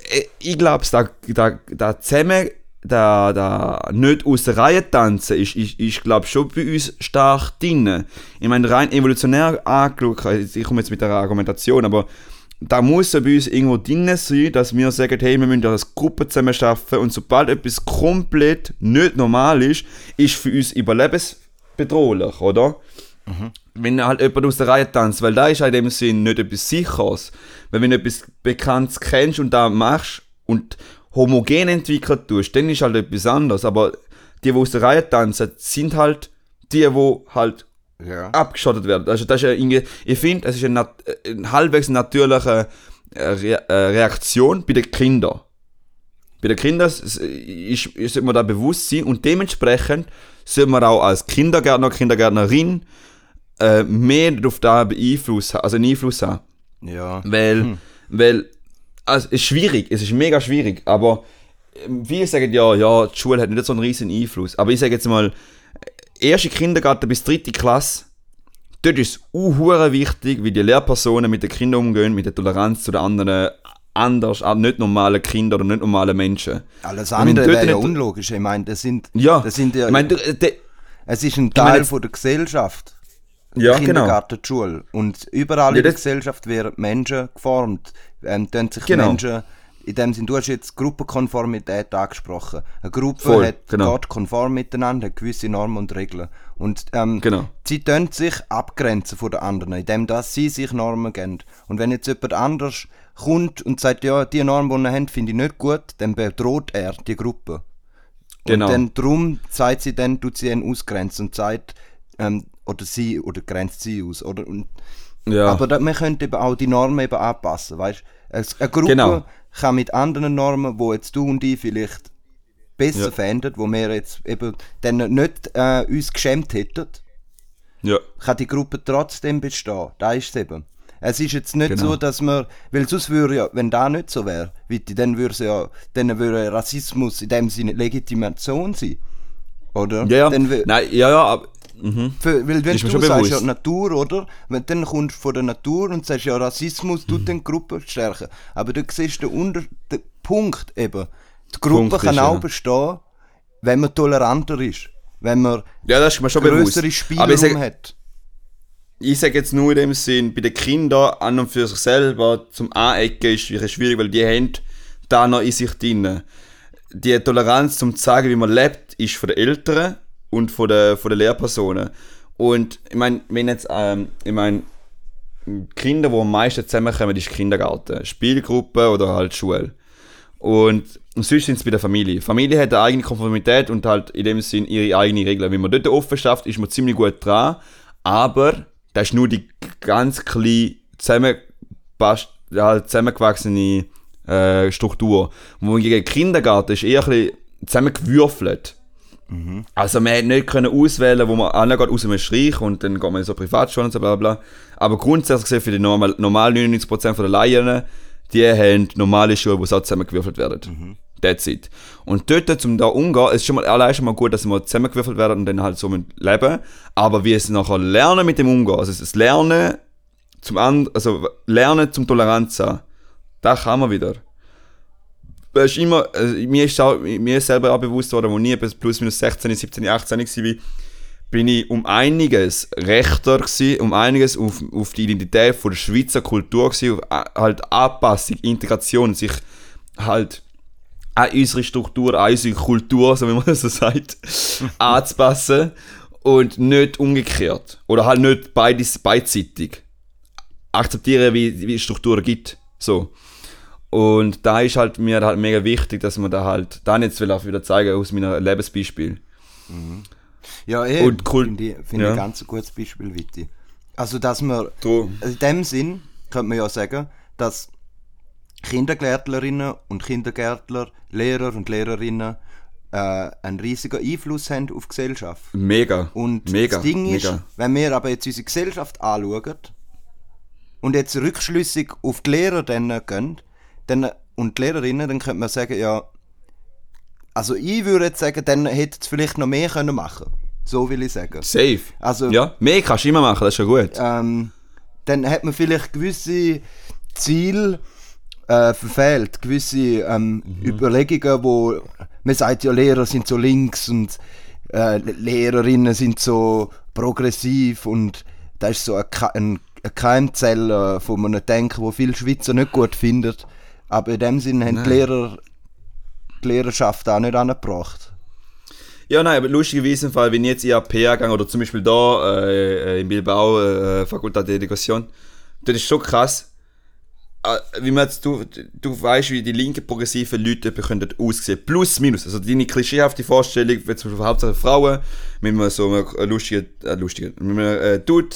Äh, Ich glaube, da, da, da zusammen, da, da nicht aus der Reihe tanzen, ist, ist, ist glaube schon bei uns stark drin. Ich meine, rein evolutionär angeschaut, ich komme jetzt mit der Argumentation, aber da muss ja bei uns irgendwo drin sein, dass wir sagen, hey, wir müssen ja als Gruppe zusammen arbeiten und sobald etwas komplett nicht normal ist, ist für uns überlebensbedrohlich, oder? Wenn halt jemand aus der Reihe tanzt, weil da ist halt in dem Sinn nicht etwas Sicheres. Weil wenn du etwas Bekanntes kennst und da machst und homogen entwickelt tust, dann ist halt etwas anderes. Aber die, die aus der Reihe tanzen, sind halt die, die halt Ja. abgeschottet werden. Also das ist irgendwie, ich finde, es ist eine, eine halbwegs natürliche äh, äh, Reaktion bei den Kindern. Bei den Kindern ist, ist, sollte man da bewusst sein und dementsprechend sollte man auch als Kindergärtner, Kindergärtnerin äh, mehr darauf da beeinflussen, also einen Einfluss haben. Ja. Weil, weil, also es ist schwierig, es ist mega schwierig, aber ähm, viele sagen ja, ja, die Schule hat nicht so einen riesen Einfluss. Aber ich sage jetzt mal, erste Kindergarten bis dritte Klasse, dort ist es unhure wichtig, wie die Lehrpersonen mit den Kindern umgehen, mit der Toleranz zu den anderen, anders, auch nicht normalen Kindern oder nicht normalen Menschen. Alles andere wäre ja unlogisch. Ich meine, das sind, Ja, das sind ja, ich meine, du- der- Es ist ein meine Teil jetzt- von der Gesellschaft. Ja, genau. Kindergarten, die Schule. Und überall Ja, in der Gesellschaft werden Menschen geformt. Ähm, tun sich Genau. Menschen, in dem Sinn, du hast jetzt Gruppenkonformität angesprochen. Eine Gruppe Voll, hat, genau. geht konform miteinander, hat gewisse Normen und Regeln. Und ähm, Genau. sie tun sich abgrenzen von den anderen, indem dass sie sich Normen geben. Und wenn jetzt jemand anders kommt und sagt, ja, die Norm, die ihr habt, finde ich nicht gut, dann bedroht er die Gruppe. Genau. Und dann drum sagt sie dann, tut sie ihn ausgrenzen und sagt, ähm, oder sie, oder grenzt sie aus, oder? Und, Ja. Aber da, man könnte eben auch die Normen eben anpassen, weißt Eine Gruppe Genau. kann mit anderen Normen, wo jetzt du und ich vielleicht besser Ja. fänden, wo wir jetzt eben dann nicht äh, uns geschämt hätten, ja. kann die Gruppe trotzdem bestehen. Da ist es eben. Es ist jetzt nicht Genau. so, dass man, weil sonst würde ja, wenn da nicht so wäre, dann würde ja, dann würde Rassismus in dem Sinne Legitimation sein. Oder? Ja, ja. Wär- Nein, ja, ja, aber. Mhm. für, weil wenn Ist du sagst, ja, bewusst. Natur, oder? Wenn dann kommst du von der Natur und sagst, ja, Rassismus Mhm. tut den Gruppe stärken. Aber du siehst den, Unter den Punkt eben. Die Gruppe Punkt kann ist, auch ja. bestehen, wenn man toleranter ist. Wenn man Ja, das ist mir schon größere Spielraum sage hat. ich sag jetzt nur in dem Sinn, bei den Kindern an und für sich selber zum Anecken ist es schwierig, weil die haben da noch in sich drin. Die Toleranz zum zu sagen, wie man lebt, ist von den Eltern und von den, von den Lehrpersonen. Und ich meine, wenn jetzt, ähm, ich meine, Kinder, die am meisten zusammenkommen, ist Kindergarten, Spielgruppe oder halt Schule. Und, und sonst sind es bei der Familie. Familie hat eine eigene Konformität und halt in dem Sinn ihre eigenen Regeln. Wenn man dort offen schafft, ist man ziemlich gut dran. Aber das ist nur die ganz kleine zusammengepasst- halt zusammengewachsene äh, Struktur. Wo gegen Kindergarten ist eher ein bisschen zusammengewürfelt. Also man hätte nicht können auswählen, wo man angeht, aus einem Streich und dann geht man in so Privatschulen und so bla bla. Aber grundsätzlich gesehen für die normal, normal 99% von der Laien, die haben normale Schuhe, die so zusammengewürfelt werden. That's it. Und dort, um da umgehen, ist schon mal allein schon mal gut, dass mal zusammengewürfelt werden und dann halt so mit leben. Aber wie es nachher lernen mit dem Umgehen, also das Lernen zum And also Lernen zum Toleranz sein, da kann man wieder. Es ist immer, also mir, ist auch, mir ist selber auch bewusst worden, als ich bis plus minus 16, 17, 18 war, bin ich um einiges rechter gewesen, um einiges auf, auf die Identität von der Schweizer Kultur gewesen, auf a- halt Anpassung, Integration, sich halt an unsere Struktur, an unsere Kultur, so wie man so sagt, *laughs* anzupassen und nicht umgekehrt. Oder halt nicht beides, beidseitig. Akzeptieren, wie, wie es Strukturen gibt. So. Und da ist halt mir halt mega wichtig, dass man da halt, dann jetzt will auch wieder zeigen aus meinem Lebensbeispiel. Ja, eh, Und Kult- finde ich, finde ja. ich ein ganz gutes Beispiel, Witti. Also, dass man, also in dem Sinn, könnte man ja sagen, dass Kindergärtlerinnen und Kindergärtler, Lehrer und Lehrerinnen äh, einen riesigen Einfluss haben auf die Gesellschaft. mega. Und mega, das Ding ist, mega. wenn wir aber jetzt unsere Gesellschaft anschauen und jetzt rückschlüssig auf die Lehrer dann gehen dann, und die Lehrerinnen, dann könnte man sagen, ja, also ich würde jetzt sagen, dann hätte es vielleicht noch mehr können machen So will ich sagen. Safe. Also, Ja, mehr kannst du immer machen, das ist schon gut. ähm, dann hat man vielleicht gewisse Ziele äh, verfehlt, gewisse ähm, Überlegungen, wo man sagt, ja, Lehrer sind so links und äh, Lehrerinnen sind so progressiv und das ist so eine, Ke- ein, eine Keimzelle von einem Denken, wo viele Schweizer nicht gut finden. Aber in dem Sinne haben die Lehrer die Lehrerschaft auch nicht angebracht. Ja, nein, aber lustigerweise im Fall, wenn ich jetzt IAP gegangen oder zum Beispiel da äh, äh, in Bilbao, äh, Fakultät de Education, das ist schon krass. Äh, wie man jetzt, du, du weißt, wie die linken progressiven Leute können aussehen. Plus, minus. Also deine klischeehafte Vorstellung, wenn zum Beispiel hauptsächlich Frauen, mit einem so einem lustigen, äh, lustigen, mit einem äh, Dude,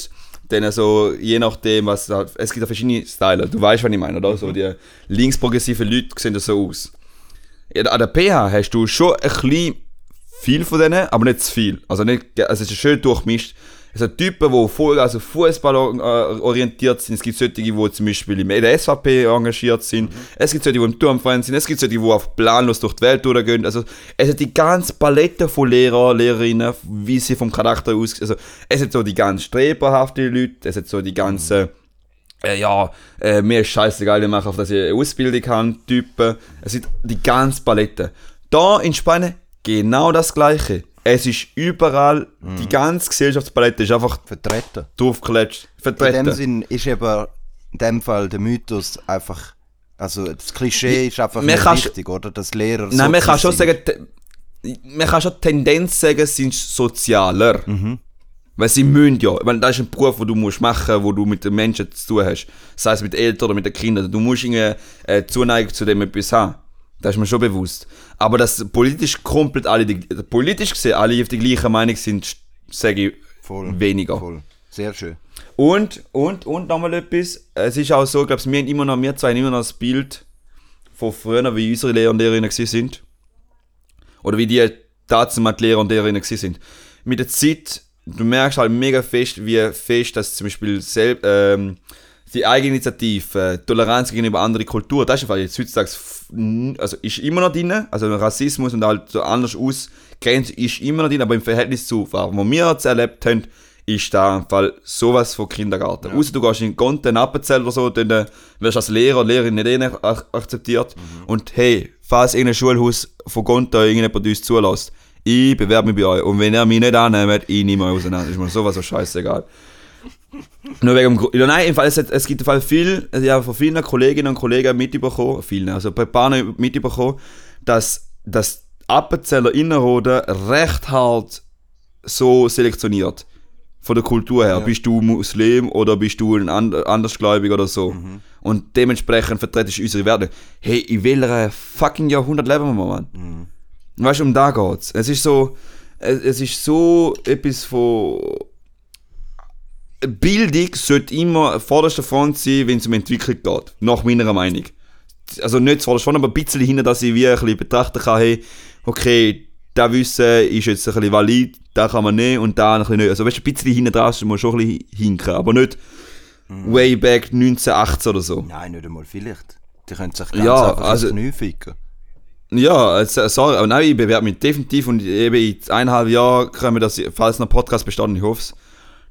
dann so, je nachdem, was halt, es gibt ja verschiedene Styler. Du weißt, was ich meine, oder? So die linksprogressiven Leute sehen das so aus. An der PH hast du schon ein bisschen viel von denen, aber nicht zu viel. Also, nicht, also es ist schön durchmischt. Es sind Typen, die voll also Fußball äh, orientiert sind. Es gibt solche, die zum Beispiel in der SVP engagiert sind. Es gibt solche, die im Turmverein sind. Es gibt solche, die auf planlos durch die Welt durchgehen. Also es hat die ganze Palette von Lehrer, Lehrerinnen, wie sie vom Charakter aus... Also es hat so die ganz streberhaften Leute, es hat so die ganzen äh, ja, äh, mir ist scheißegal, ich mache auf, dass ich eine Ausbildung habe, Typen. Es sind die ganze Palette. Da in Spanien genau das Gleiche. Es ist überall, Mhm. die ganze Gesellschaftspalette ist einfach Vertreten. draufgeklatscht, In vertreten. dem Sinn ist eben in dem Fall der Mythos einfach. Also das Klischee ist einfach man nicht richtig, oder? Dass Lehrer. Nein, man kann schon sind. sagen, man kann schon Tendenz sagen, sie sind sozialer. Mhm. Weil sie müssen ja. Weil das ist ein Beruf, den du musst machen wo du mit den Menschen zu tun hast. Sei es mit Eltern oder mit den Kindern. Du musst eine äh, Zuneigung zu dem etwas haben. Das ist mir schon bewusst. Aber dass politisch komplett alle, die, politisch gesehen, alle auf die gleiche Meinung sind, sage ich Voll. weniger. Voll. Sehr schön. Und, und, und nochmal etwas. Es ist auch so, glaube wir haben immer noch, wir zwei haben immer noch das Bild von früher, wie unsere Lehrer und Lehrerinnen sind. Oder wie die damals Lehrer und Lehrerinnen sind. Mit der Zeit, du merkst halt mega fest, wie fest das zum Beispiel selbst, ähm, die Eigeninitiative, äh, Toleranz gegenüber anderen Kulturen, das ist einfach jetzt heutzutage, also ist immer noch drin, also Rassismus und halt so anders ausgrenzt ist immer noch drin, aber im Verhältnis zu, was wir jetzt erlebt haben, ist da im Fall sowas von Kindergarten. Außer du gehst in Content Appenzell oder so, dann äh, wirst du als Lehrer oder Lehrerin nicht eh akzeptiert. Und hey, falls irgendein Schulhaus von Content irgendjemand uns zulässt, ich bewerbe mich bei euch. Und wenn ihr mich nicht annehmt, ich nehme euch auseinander. Ist mir sowas von scheißegal. Nur wegen dem nein, im Fall, es, gibt im Fall viel, ich habe von vielen Kolleginnen und Kollegen mitbekommen, vielen, also bei ein paar mitbekommen, dass das Appenzeller Innerrhoden recht hart so selektioniert. Von der Kultur her. Ja. Bist du Muslim oder bist du ein and andersgläubig oder so. Und dementsprechend vertretest du unsere Werte. Hey, in welcher fucking Jahrhundert leben wir, Mann? Weißt du, um da geht's. Es ist so, es, es ist so etwas von. Bildung sollte immer vorderster Front sein, wenn es um Entwicklung geht. Nach meiner Meinung. Also nicht vorderster Front, aber ein bisschen hinter, dass ich wie ein bisschen betrachten kann, hey, okay, das Wissen ist jetzt ein bisschen valid, da kann man nicht und da ein bisschen nicht. Also weißt du, ein bisschen hinten dran muss schon ein bisschen hinken, aber nicht way back 1918 oder so. Nein, nicht einmal vielleicht. Die können sich ganz Ja, einfach also- Knie ficken. Ja, also, sorry, aber nein, ich bewerbe mich definitiv und eben in eineinhalb Jahren können wir das, falls noch Podcast besteht, und ich hoffe es,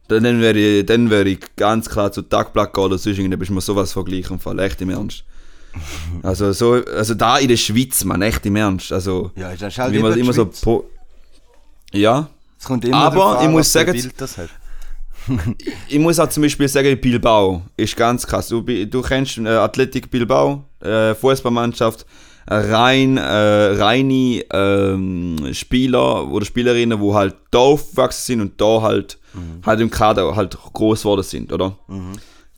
dann werde ich, dann werde ich ganz klar zu Tagblatt oder sonst irgendwie, dann bist du mir sowas vergleichen, im Fall, echt im Ernst. *laughs* Also so, also da in der Schweiz, man, echt im Ernst, also, Ja, das ist halt wie man immer so, Schweiz. po ja, Es kommt immer Aber darauf ich muss sagen, das *laughs* ich muss auch zum Beispiel sagen, Bilbao ist ganz krass. Du, du kennst äh, Athletik Bilbao, äh, Fußballmannschaft, rein, äh, reine ähm, Spieler oder Spielerinnen, die halt da aufgewachsen sind und da halt, halt im Kader halt groß geworden sind, oder?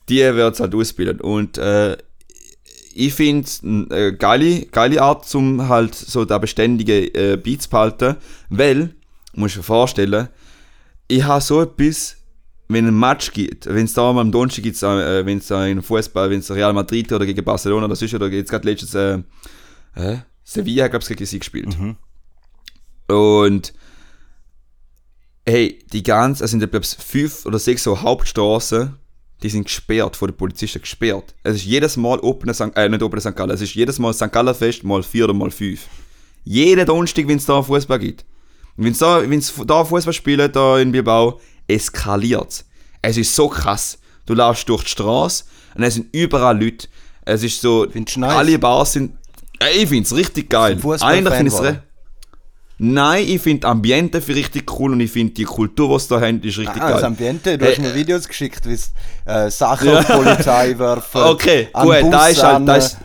Die wird halt ausbilden. Und äh, ich finde es eine geile, geile Art, um halt so da beständige äh, Beat zu behalten, weil, muss ich mir vorstellen, ich habe so etwas, wenn ein Match gibt, wenn es da mal am Donnerstag gibt, äh, wenn es da in Fußball, wenn es Real Madrid oder gegen Barcelona oder sonst oder jetzt gerade letztens äh, äh, Sevilla, glaube ich, gegen sie gespielt. Und hey, die ganze, es sind glaube ich fünf oder sechs so Hauptstraßen, die sind gesperrt, von den Polizisten gesperrt. Es ist jedes Mal Open St. äh, nicht Open St. Gallen, es ist jedes Mal St. Gallen Fest mal vier oder mal fünf. Jeden Donnerstag, wenn es da Fußball gibt. Wenn es da, wenn's da Fußball spielen, da in Bilbao, eskaliert es. ist so krass. Du laufst durch die Straße und es sind überall Leute. Es ist so, nice? alle Bars sind, ich finde es richtig geil. Eigentlich finde ich es Nein, ich finde Ambiente für richtig cool und ich finde die Kultur, die sie da haben, ist richtig Ah, das geil. Ambiente, du hast mir Videos geschickt, wie äh, Sachen auf die Polizei werfen. *laughs* Okay, gut, Bus da ist halt- da ist-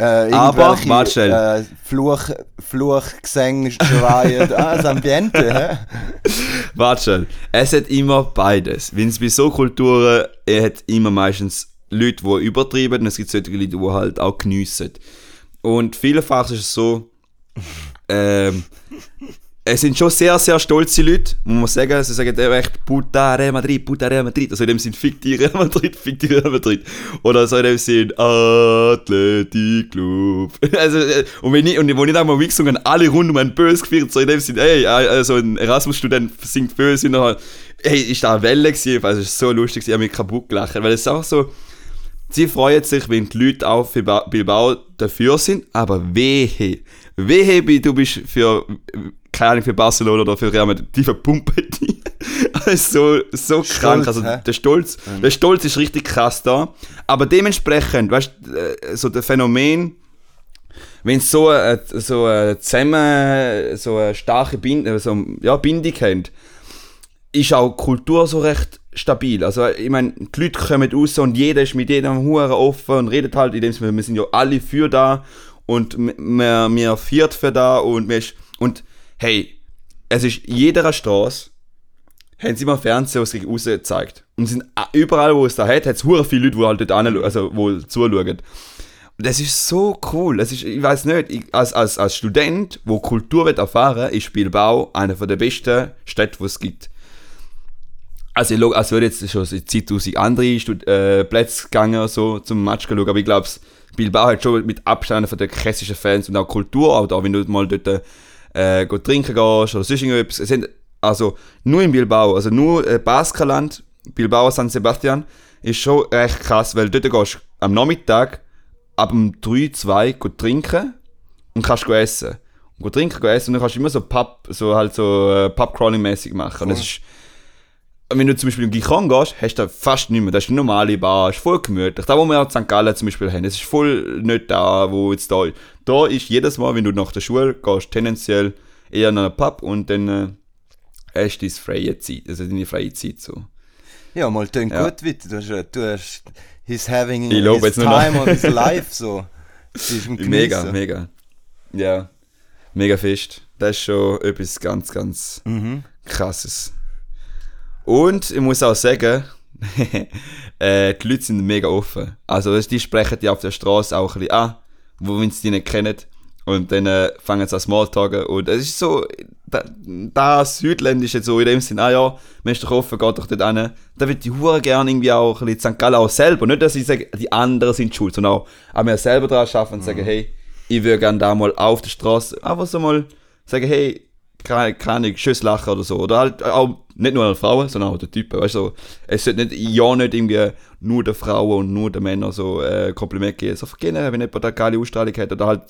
äh, Aber, schnell. Äh, Fluch, Fluchgesänge schreien. *laughs* ah, das Ambiente, hä? Warte schon. Es hat immer beides. Wenn es bei so Kulturen, er hat immer meistens Leute, die übertreiben und es gibt solche Leute, die halt auch geniessen. Und vielfach ist es so, ähm, es sind schon sehr, sehr stolze Leute, muss man sagen. Sie sagen echt Puta Real Madrid, Puta Real Madrid. Also in dem Sinn, fick die Real Madrid, fick die Real Madrid. Oder so in dem Sinn, Athletic Club. *laughs* Also, äh, und wenn ich, und wo ich dann mal gesungen alle rund um einen böse geführt, so in dem Sinn, ey, also ein Erasmus-Student singt böse und dann, ey, ist da eine Welle gewesen, also es ist so lustig, ich habe mich kaputt gelacht, weil es auch so, Sie freuen sich, wenn die Leute auch für Ba- Bilbao dafür sind, aber wehe, wehe, du bist für, äh, keine Ahnung, für Barcelona oder für Real Madrid, die verpumpen die. *laughs* Also so, so krank, also hä? der Stolz, der Stolz ist richtig krass da, aber dementsprechend, weißt du, äh, so der Phänomen, wenn so eine, so eine zusammen, so eine starke Bind so, ja, Bindung haben, ist auch Kultur so recht stabil. Also ich meine, die Leute kommen raus und jeder ist mit jedem Huren offen und redet halt, in dem Sinne, wir sind ja alle für da und wir, wir viert für da und wir ist, und hey, es ist jeder Straße haben sie mal Fernsehen, sich raus gezeigt. Und sind überall, wo es da hat, hat es hure viele Leute, die halt dort anschauen, also wo zuschauen. Das ist so cool. Das ist, ich weiß nicht, ich, als, als, als Student, wo Kultur wird erfahren, ist Bilbao einer der besten Städte, die es gibt. Also ich als würde jetzt schon seit 2000 andere Stud äh, Plätze gegangen so zum Match schauen, aber ich glaube, Bilbao hat schon mit Abstand von der krassischen Fans und auch Kultur, auch da, wenn du mal dort äh, trinken gehst oder sonst irgendetwas. Es sind also nur in Bilbao, also nur äh, Baskerland, Bilbao San Sebastian, ist schon recht krass, weil dort gehst du am Nachmittag ab um 3, 2 trinken und kannst go essen. Und go trinken, go essen und dann kannst du immer so Pub, so halt so äh, Pub-Crawling-mäßig machen. Cool. Und das ist, wenn du zum Beispiel in Gijon gehst, hast du da fast nicht mehr. Das ist eine normale Bar, ist voll gemütlich. Da, wo wir in St. Gallen zum Beispiel haben, das ist voll nicht da, wo jetzt da ist. Da ist jedes Mal, wenn du nach der Schule gehst, tendenziell eher in einen Pub und dann äh, hast deine freie Zeit, also deine freie Zeit so. Ja, mal klingt ja. gut weiter. Du hast, du hast he's having ich his time of his *laughs* life so. *laughs* mega, mega. Ja, mega fest. Das ist schon etwas ganz, ganz mhm. krasses. Und ich muss auch sagen, *laughs* äh, die Leute sind mega offen. Also die sprechen die auf der Straße auch ein bisschen an, wo wenn sie die nicht kennen. Und dann äh, fangen sie an Smalltalken. Und es ist so, da, das Südländische so in dem Sinne, ah ja, man ist doch offen, geht doch dort hin. Da wird die Hure gerne irgendwie auch ein bisschen St. Gallen auch selber. Nicht, dass ich sage, die anderen sind schuld, sondern auch an mir selber dran schaffen und mhm. sagen, hey, ich würde gerne da mal auf der Straße einfach so mal sagen, hey, keine, keine Schuss lachen oder so. Oder halt auch nicht nur an Frauen, sondern auch den Typen. Weißt du, es sollte nicht, ja nicht irgendwie nur den Frauen und nur den Männern so äh, Kompliment geben. So generell, wenn jemand eine geile Ausstrahlung hat oder halt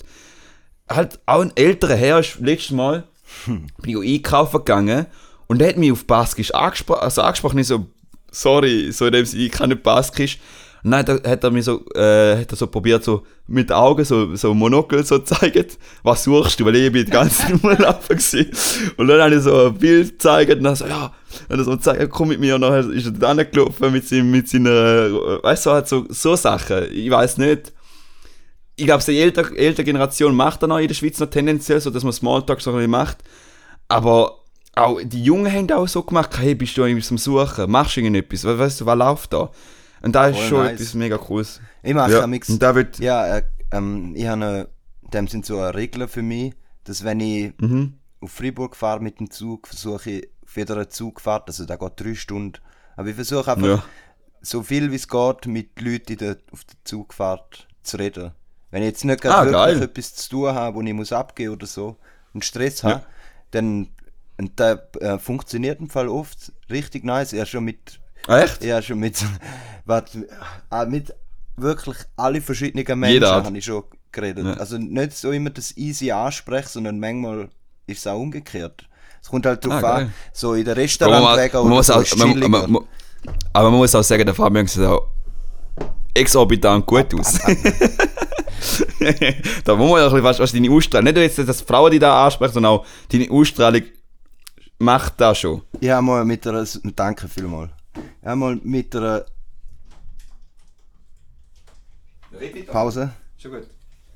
halt auch ein älterer Herr ist letztes Mal hm. *laughs* bin ich einkaufen gegangen und der hat mich auf Baskisch angesprochen, also angesprochen, ich so, sorry, so in dem Sinne, ich kann nicht Baskisch. Und dann hat er mir so, äh, hat er so probiert, so mit Augen so, so Monokel so zeigt, was suchst du, weil ich bin die ganze Zeit *laughs* gewesen. Und dann habe ich so ein Bild gezeigt und dann so, ja, und er so zeigt, komm mit mir und dann ist er dann gelaufen mit, seinem, mit seiner, weißt du, halt so, so Sachen, ich weiß nicht, ich glaube, die ältere, ältere Generation macht dann auch in der Schweiz noch tendenziell so, dass man Smalltalk so ein bisschen macht. Aber auch die Jungen haben auch so gemacht, hey, bist du irgendwie zum Suchen, machst du irgendetwas, weißt du, was läuft da? Und da ist schon nice. etwas mega cooles. Ich mache ja. Mix, und da wird ja, äh, ähm, ich habe dem sind so eine Regel für mich, dass wenn ich mhm. auf Freiburg fahre mit dem Zug, versuche ich wieder eine Zugfahrt, also da geht drei Stunden, aber ich versuche einfach ja. so viel wie es geht mit Leuten der, auf der Zugfahrt zu reden. Wenn ich jetzt nicht gerade ah, wirklich etwas zu tun habe, wo ich muss abgehen oder so und Stress ja. habe, dann und da äh, funktioniert im Fall oft richtig nice. Er schon mit Echt? Ja, schon mit warte, äh, mit wirklich alle verschiedenen Menschen habe ich schon geredet. Ja. Also nicht so immer das easy ansprechen, sondern manchmal ist es auch umgekehrt. Es kommt halt darauf ah, an, so in der Restaurantwege oder so auch, man, man, man, Aber man muss auch sagen, der Fabian sieht auch exorbitant gut aus. *laughs* da muss man ja ein bisschen fast, was deine Ausstrahlung, nicht jetzt, dass Frauen die da ansprechen, sondern auch deine Ausstrahlung macht das schon. Habe mal mit einer, danke vielmals, ich habe mal mit einer Pause. Schon gut.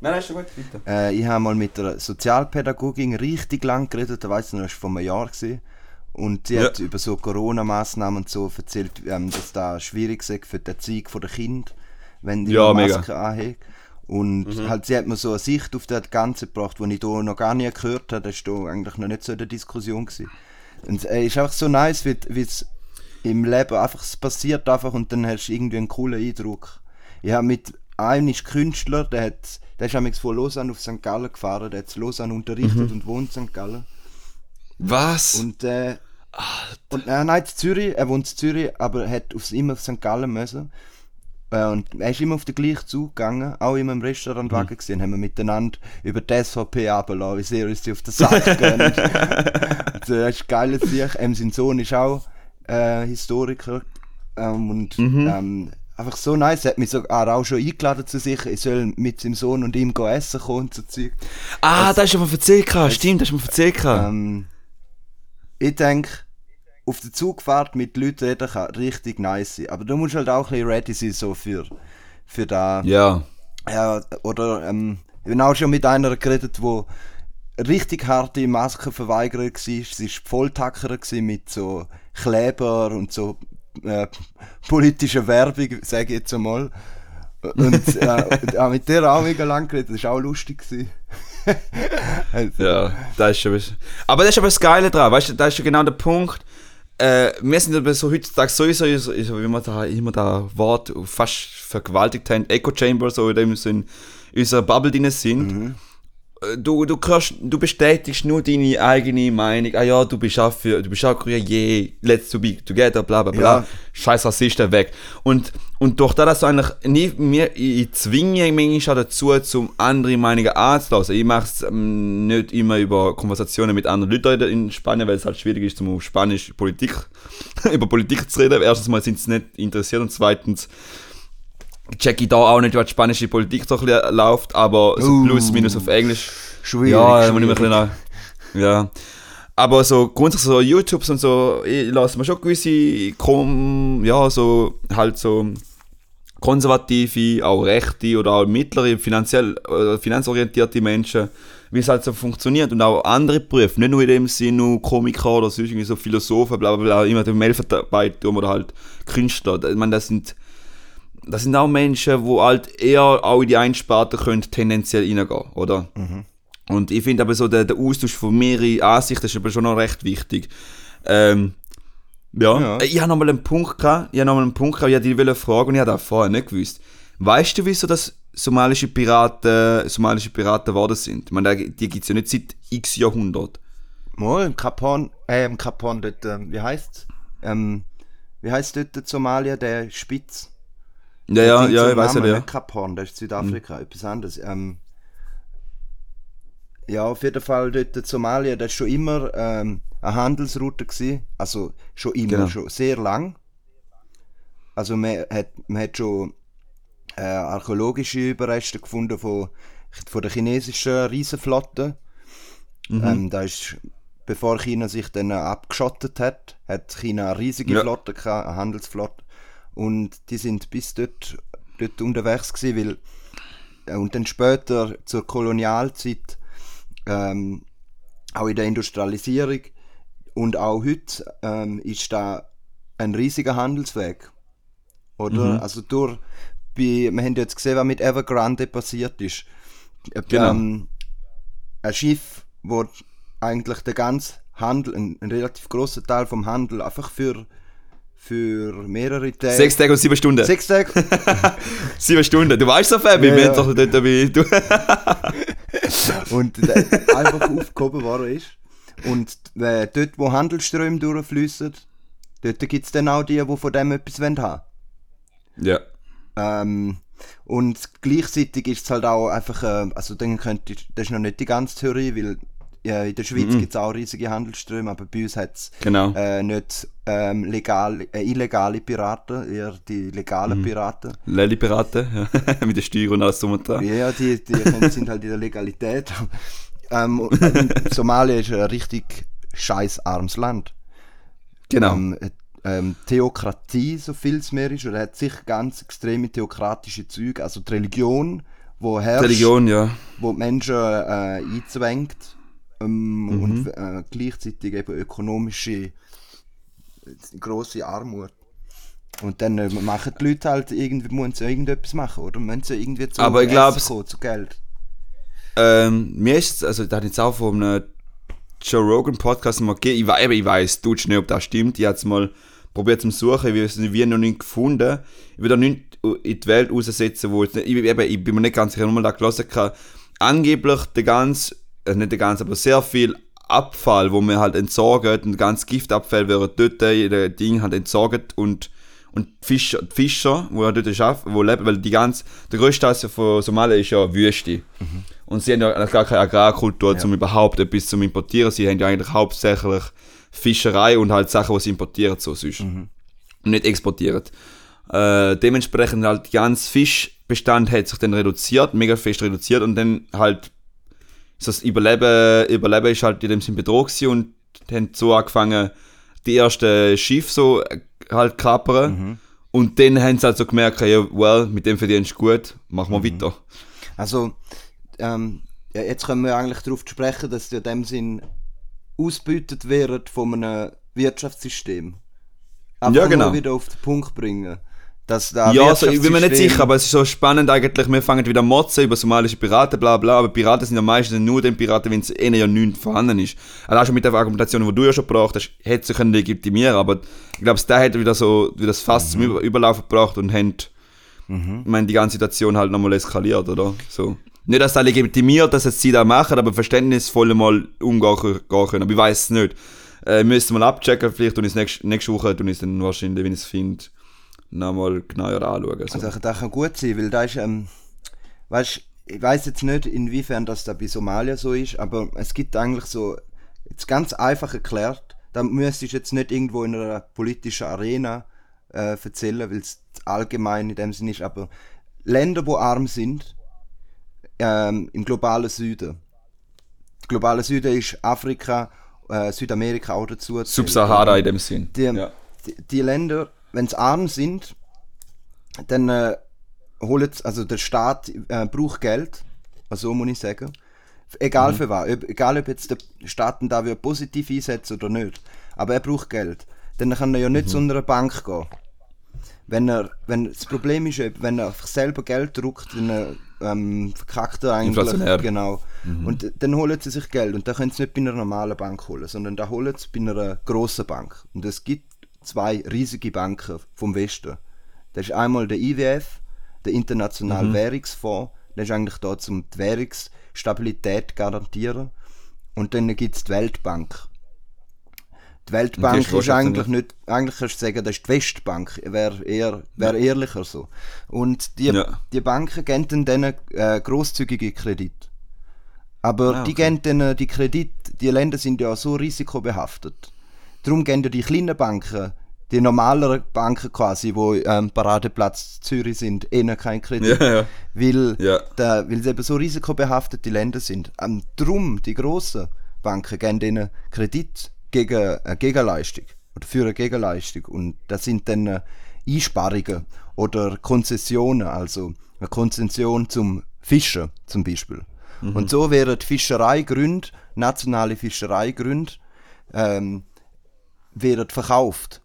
Nein, nein, schon gut, bitte. Äh, ich habe mal mit einer Sozialpädagogin richtig lang geredet, da weiß ich noch, das war vor einem Jahr. Gewesen. Und sie ja. hat über so Corona-Massnahmen so erzählt, ähm, dass das schwierig ist für die Erziehung der Kinder, wenn die ja, Maske anhängen. Und mhm. halt, sie hat mir so eine Sicht auf das Ganze gebracht, die ich hier noch gar nie gehört habe. Das war eigentlich noch nicht so in der Diskussion. Gewesen. Und es äh, ist einfach so nice, wie es im Leben einfach, es passiert einfach und dann hast du irgendwie einen coolen Eindruck. Ich habe mit einem ist Künstler, der, hat, der ist von Lausanne auf St. Gallen gefahren, der hat in Lausanne unterrichtet mhm. und wohnt in St. Gallen. Was? Und, äh, und äh, nein, in Zürich, er wohnt in Zürich, aber er hat aufs immer auf St. Gallen müssen. Äh, und er ist immer auf den gleichen Zug gegangen, auch immer im Restaurant mhm. gesehen, haben wir miteinander über die SVP runtergelassen, wie sehr uns die auf den Sack gehen. *laughs* das ist geil sich. Ähm, sein Sohn ist auch äh, Historiker ähm, und mhm. ähm, einfach so nice. Er hat mich sogar auch schon eingeladen zu sich, ich soll mit seinem Sohn und ihm gehen essen kommen und so Zeug. Ah, das hast du mir erzählt, gehabt. stimmt, das du mir erzählt. Ähm, ich denke, auf der Zugfahrt mit Leuten reden kann richtig nice sein. Aber du musst halt auch ein bisschen ready sein so für, für da. Ja. Ja, oder ähm, ich bin auch schon mit einer geredet, wo richtig harte Maskenverweigerer war. Sie war Volltackerer mit so Kleber und so äh, politischer Werbung, sage ich jetzt einmal. Und äh, *laughs* mit der auch mega lang geredet, das war auch lustig. *laughs* Also, Ja, das ist schon. Aber das ist aber das Geile dran, weißt du, das ist ja genau der Punkt. Äh, wir sind aber so heutzutage sowieso, so, so, wie wir da immer da Wort fast vergewaltigt haben, Echo Chamber, so in dem Sinn, in unserer Bubble drin sind. Mhm. Du, du, kannst, du bestätigst nur deine eigene Meinung. Ah ja, du bist auch für, du bist auch queer, yeah, let's to be together, bla bla bla. Ja. Scheiß Rassisten weg. Und, und durch das, dass du eigentlich nie, mir, ich zwinge auch dazu, zum andere Meinungen anzulassen. Ich mache es ähm, nicht immer über Konversationen mit anderen Leuten in Spanien, weil es halt schwierig ist, um Spanisch Politik, *laughs* über Politik zu reden. Erstens mal sind sie nicht interessiert und zweitens check ich da auch nicht, wie die spanische Politik so ein bisschen läuft, aber so Uh. plus minus auf Englisch. Schwierig, Ja, ein schwierig. bisschen nach- ja. Aber so grundsätzlich so YouTubes und so, ich lasse mir schon gewisse, kom, ja, so halt so konservative, auch rechte oder auch mittlere, finanziell, äh, finanzorientierte Menschen, wie es halt so funktioniert und auch andere Berufe, nicht nur in dem Sinne nur Komiker oder sonst irgendwie so Philosophen, bla bla bla, immer der Mailverarbeitung oder halt Künstler. Ich meine, das sind das sind auch Menschen, wo halt eher auch in die eine Sparte können tendenziell reingehen, oder? Und ich finde aber so, der, der Austausch von mehreren Ansichten ist aber schon noch recht wichtig. Ähm, ja. Ja. ich habe nochmal einen Punkt gehabt, ich habe nochmal einen Punkt gehabt, ich wollte dich fragen und ich habe das vorher nicht gewusst. Weißt du, wieso das somalische Piraten, somalische Piraten geworden sind? Ich meine, die gibt es ja nicht seit x Jahrhundert. Mal, im Kapon, äh, im Kapon dort, ähm, wie heißt's? Ähm, wie heißt dort der Somalia, der Spitz? Ja, ja, ja, ich weiß Namen, ja. nicht Kap Horn, das ist Südafrika, etwas anderes. Ähm, ja, auf jeden Fall dort in Somalia, das ist schon immer ähm, eine Handelsroute gewesen. Also schon immer, Genau. schon sehr lang. Also man hat, man hat schon äh, archäologische Überreste gefunden von, von der chinesischen Riesenflotte. Mhm. Ähm, da ist, bevor China sich dann abgeschottet hat, hat China eine riesige Ja. Flotte gehabt, eine Handelsflotte. Und die sind bis dort, dort unterwegs gewesen, weil äh, und dann später zur Kolonialzeit, ähm, auch in der Industrialisierung und auch heute ähm, ist da ein riesiger Handelsweg. Oder? Mhm. Also durch, bei, wir haben jetzt gesehen, was mit Evergrande passiert ist. Äh, Genau. Ähm, ein Schiff, wo eigentlich der ganze Handel, ein, ein relativ großer Teil vom Handel einfach für, für mehrere Tage. Sechs Tage und sieben Stunden. Sechs Tage. *laughs* Sieben Stunden. Du weißt so, Fabi, Ja, wir ja. doch dort wie du. *laughs* und der einfach aufgehoben worden ist. Und äh, dort, wo Handelsströme durchfließen, dort gibt es dann auch die, die von dem etwas wollen haben ja. ähm, Und gleichzeitig ist es halt auch einfach, äh, also dann könnte, das ist noch nicht die ganze Theorie, weil ja, in der Schweiz Mhm. gibt es auch riesige Handelsströme, aber bei uns hat es Genau. äh, nicht ähm, legal, äh, illegale Piraten, eher die legalen Mhm. Piraten. Lelli-Piraten, *laughs* ja. mit der Steuer und alles drum und dran. Ja, die, die sind halt in der Legalität. ähm, und Somalia ist ein richtig scheißarmes Land. Genau. Ähm, äh, ähm, Theokratie, so viel es mehr ist, oder hat sich ganz extreme theokratische Züge, also die Religion, wo herrscht, Religion, ja. wo die Menschen äh, einzwängt ähm, Mhm. und äh, gleichzeitig eben ökonomische äh, große Armut. Und dann äh, machen die Leute halt irgendwie, müssen sie irgendetwas machen, oder? Müssen sie irgendwie zu Aber ich kommen, zu Geld. Ähm, mir ist, also da hat jetzt auch von einem Joe Rogan Podcast mal gegeben, ich, wei- eben, ich weiß, du nicht, ob das stimmt, ich habe es mal probiert zu suchen, ich habe es noch nicht gefunden. Ich will da nicht in die Welt raussetzen, wo ich, eben, ich bin mir nicht ganz sicher, nur mal da gelesen habe, angeblich der ganz, äh, nicht der ganz, aber sehr viel Abfall, wo wir halt entsorgen, und ganz Giftabfall wäre dort in der Ding halt entsorgt und und die Fischer, die Fischer, wo dort arbeiten, wo leben, weil die ganz, der grösste Teil von Somalia ist ja Wüste. Und sie haben ja gar keine Agrarkultur, um überhaupt etwas zu importieren. Sie haben ja eigentlich hauptsächlich Fischerei und halt Sachen, die sie importieren, so sonst. Und nicht exportieren. Äh, dementsprechend halt ganz Fischbestand hat sich dann reduziert, mega fest reduziert und dann halt so das Überleben, Überleben ist halt in dem Sinn bedroht und haben so angefangen, die ersten Schiffe so äh, halt kappern. Mhm. Und dann haben sie halt so gemerkt, ja, well, mit dem verdienst du gut, machen wir Mhm. weiter. Also, ähm, ja, jetzt können wir eigentlich darauf sprechen, dass die in dem Sinn ausbeutet werden von einem Wirtschaftssystem. Einfach Ja, genau. wieder auf den Punkt bringen. Dass da Ja, also, ich bin mir nicht sicher, aber es ist so spannend eigentlich. Wir fangen wieder motzen über somalische Piraten, bla bla, aber Piraten sind ja meistens nur den Piraten, wenn es ihnen ja nichts vorhanden ist. Also auch schon mit der Argumentation, die du ja schon gebracht hast, hätte sie können legitimieren, aber ich glaube, da hat wieder so wieder das Fass zum Über Überlaufen gebracht und haben, ich meine, die ganze Situation halt nochmal eskaliert, oder? So. Nicht, dass das legitimiert, dass jetzt sie da machen, aber verständnisvoll mal umgehen können-. Aber ich weiß es nicht. Äh, müssen wir mal abchecken, vielleicht und es nächste, nächste Woche tun ich es dann wahrscheinlich, wenn ich es finde, nochmal genauer anschauen. So. Also das kann gut sein, weil da ist, ähm, weißt, ich weiß jetzt nicht, inwiefern das da bei Somalia so ist, aber es gibt eigentlich so, jetzt ganz einfach erklärt, da müsstest du jetzt nicht irgendwo in einer politischen Arena äh, erzählen, weil es allgemein in dem Sinn ist, aber Länder, wo arm sind, ähm, im globalen Süden. Der globale Süden ist Afrika, äh, Südamerika auch dazu. Subsahara in dem Sinn. Die, ja. die, die Länder, wenn sie arm sind, dann äh, sie- also der Staat äh, braucht Geld, also so muss ich sagen. Egal für was, ob, egal ob jetzt der Staat da will positiv einsetzen oder nicht, aber er braucht Geld. Dann kann er ja nicht zu einer Bank gehen. Wenn er, wenn das Problem ist, wenn er selber Geld druckt, dann äh, ähm, verkackt er eigentlich. Genau. Und äh, dann holen sie sich Geld und da können sie nicht bei einer normalen Bank holen, sondern da holen sie bei einer grossen Bank. Und es gibt zwei riesige Banken vom Westen. Das ist einmal der IWF, der Internationale Währungsfonds. Der ist eigentlich da, um die Währungsstabilität zu garantieren. Und dann gibt es die Weltbank. Die Weltbank ist ist, eigentlich nicht, eigentlich kannst du sagen, das ist die Westbank, wäre eher, wär ehrlicher so. Und die, Ja. die Banken geben dann denen äh, grosszügige Kredit. Aber Ah, die okay. geben denen die Kredit, die Länder sind ja so risikobehaftet. Darum geben ja die kleinen Banken, die normaleren Banken quasi, wo ähm, Paradeplatz Zürich sind, ihnen keinen Kredit. Ja, ja. Weil, Ja. da, weil sie eben so risikobehaftete Länder sind. Ähm, drum, die grossen Banken geben denen Kredit gegen eine Gegenleistung. Oder für eine Gegenleistung. Und das sind dann äh, Einsparungen oder Konzessionen, also eine Konzession zum Fischen zum Beispiel. Und so wären die Fischereigründe, nationale Fischereigründe, ähm, werden verkauft.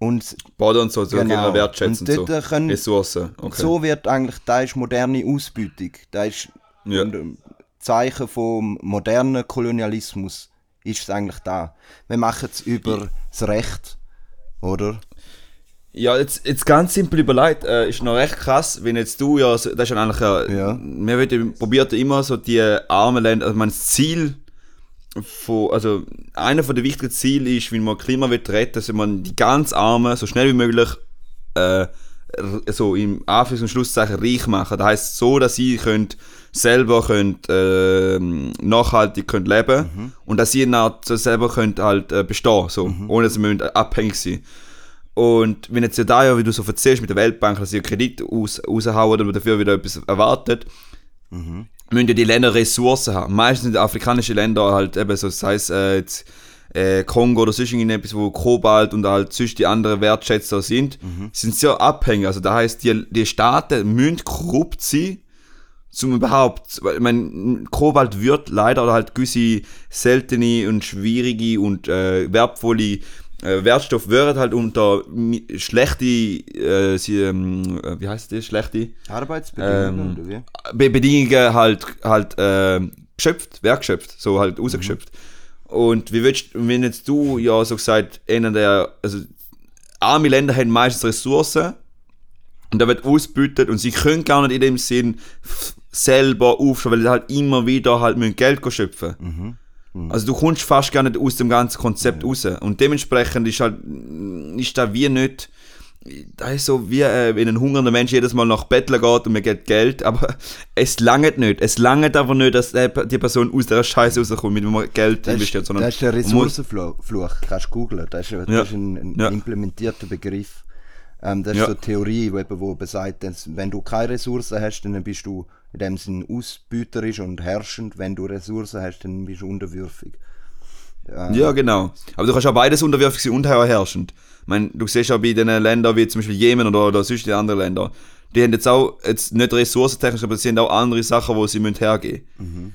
Und Baden und so, so Genau. wertschätzen Und so. dort können- Ressourcen. Okay. so wird eigentlich, da ist moderne Ausbeutung, da ist Ja. ein ähm, Zeichen vom modernen Kolonialismus, ist es eigentlich da. Wir machen es über das Recht, oder? Ja, jetzt, jetzt ganz simpel überlegt, äh, ist noch recht krass, wenn jetzt du ja, so, das ist ja eigentlich, äh, Ja. wir ja immer so die armen Länder, also mein Ziel von, also einer von der wichtigen Ziele ist, wenn man Klima will retten, dass man die ganz Armen so schnell wie möglich äh, so im Anführungs- und Schlusszeichen reich machen. Das heißt so, dass sie könnt selber könnt, ähm, nachhaltig könnt leben und dass sie selber könnt halt äh, bestehen, so, ohne dass sie abhängig sein. Und wenn jetzt ja da ja, wie du so erzählst mit der Weltbank, dass sie Kredit aus, raushauen oder dafür wieder etwas erwartet, müssen ja die Länder Ressourcen haben. Meistens sind die afrikanischen Länder halt eben so, sei es äh, jetzt, äh, Kongo oder sonst irgendetwas, wo Kobalt und halt sonst die anderen Wertschätzer sind, sind sehr abhängig. Also das heißt, die, die Staaten müssen korrupt sein, zum überhaupt, weil ich meine, Kobalt wird leider oder halt gewisse seltene und schwierige und äh, wertvolle äh, Wertstoffe werden halt unter schlechte, äh, sie, ähm, äh, wie heißt das, schlechte Arbeitsbedingungen, Ähm, oder wie? Be Bedingungen halt, halt äh, geschöpft, wertgeschöpft, so halt rausgeschöpft. Und wie willst wenn jetzt du ja so gesagt, einer der, also arme Länder haben meistens Ressourcen und da wird ausbeutet und sie können gar nicht in dem Sinn selber aufschauen, weil sie halt immer wieder halt mit Geld schöpfen. Also du kommst fast gar nicht aus dem ganzen Konzept raus. Und dementsprechend ist halt, ist da wie nicht, da ist so wie äh, wenn ein hungernder Mensch jedes Mal nach Bettler geht und mir gibt Geld, aber *laughs* es langt nicht. Es langt aber nicht, dass die Person aus der Scheiße rauskommt, mit dem man Geld Das investiert, sondern das ist der Ressourcenfluch, kannst du googlen. Das ist, das Ja. ist ein, ein Ja. implementierter Begriff. Ähm, das ist Ja. so eine Theorie, wo, eben, wo besagt, dass wenn du keine Ressourcen hast, dann bist du in dem Sinn ausbeuterisch und herrschend. Wenn du Ressourcen hast, dann bist du unterwürfig. Ja, genau. Aber du kannst auch beides unterwürfig sein und auch herrschend. Ich meine, du siehst auch bei den Ländern wie zum Beispiel Jemen oder, oder sonst die anderen Länder, die haben jetzt auch, jetzt nicht ressourcentechnisch, aber sie haben auch andere Sachen, wo sie müssen hergeben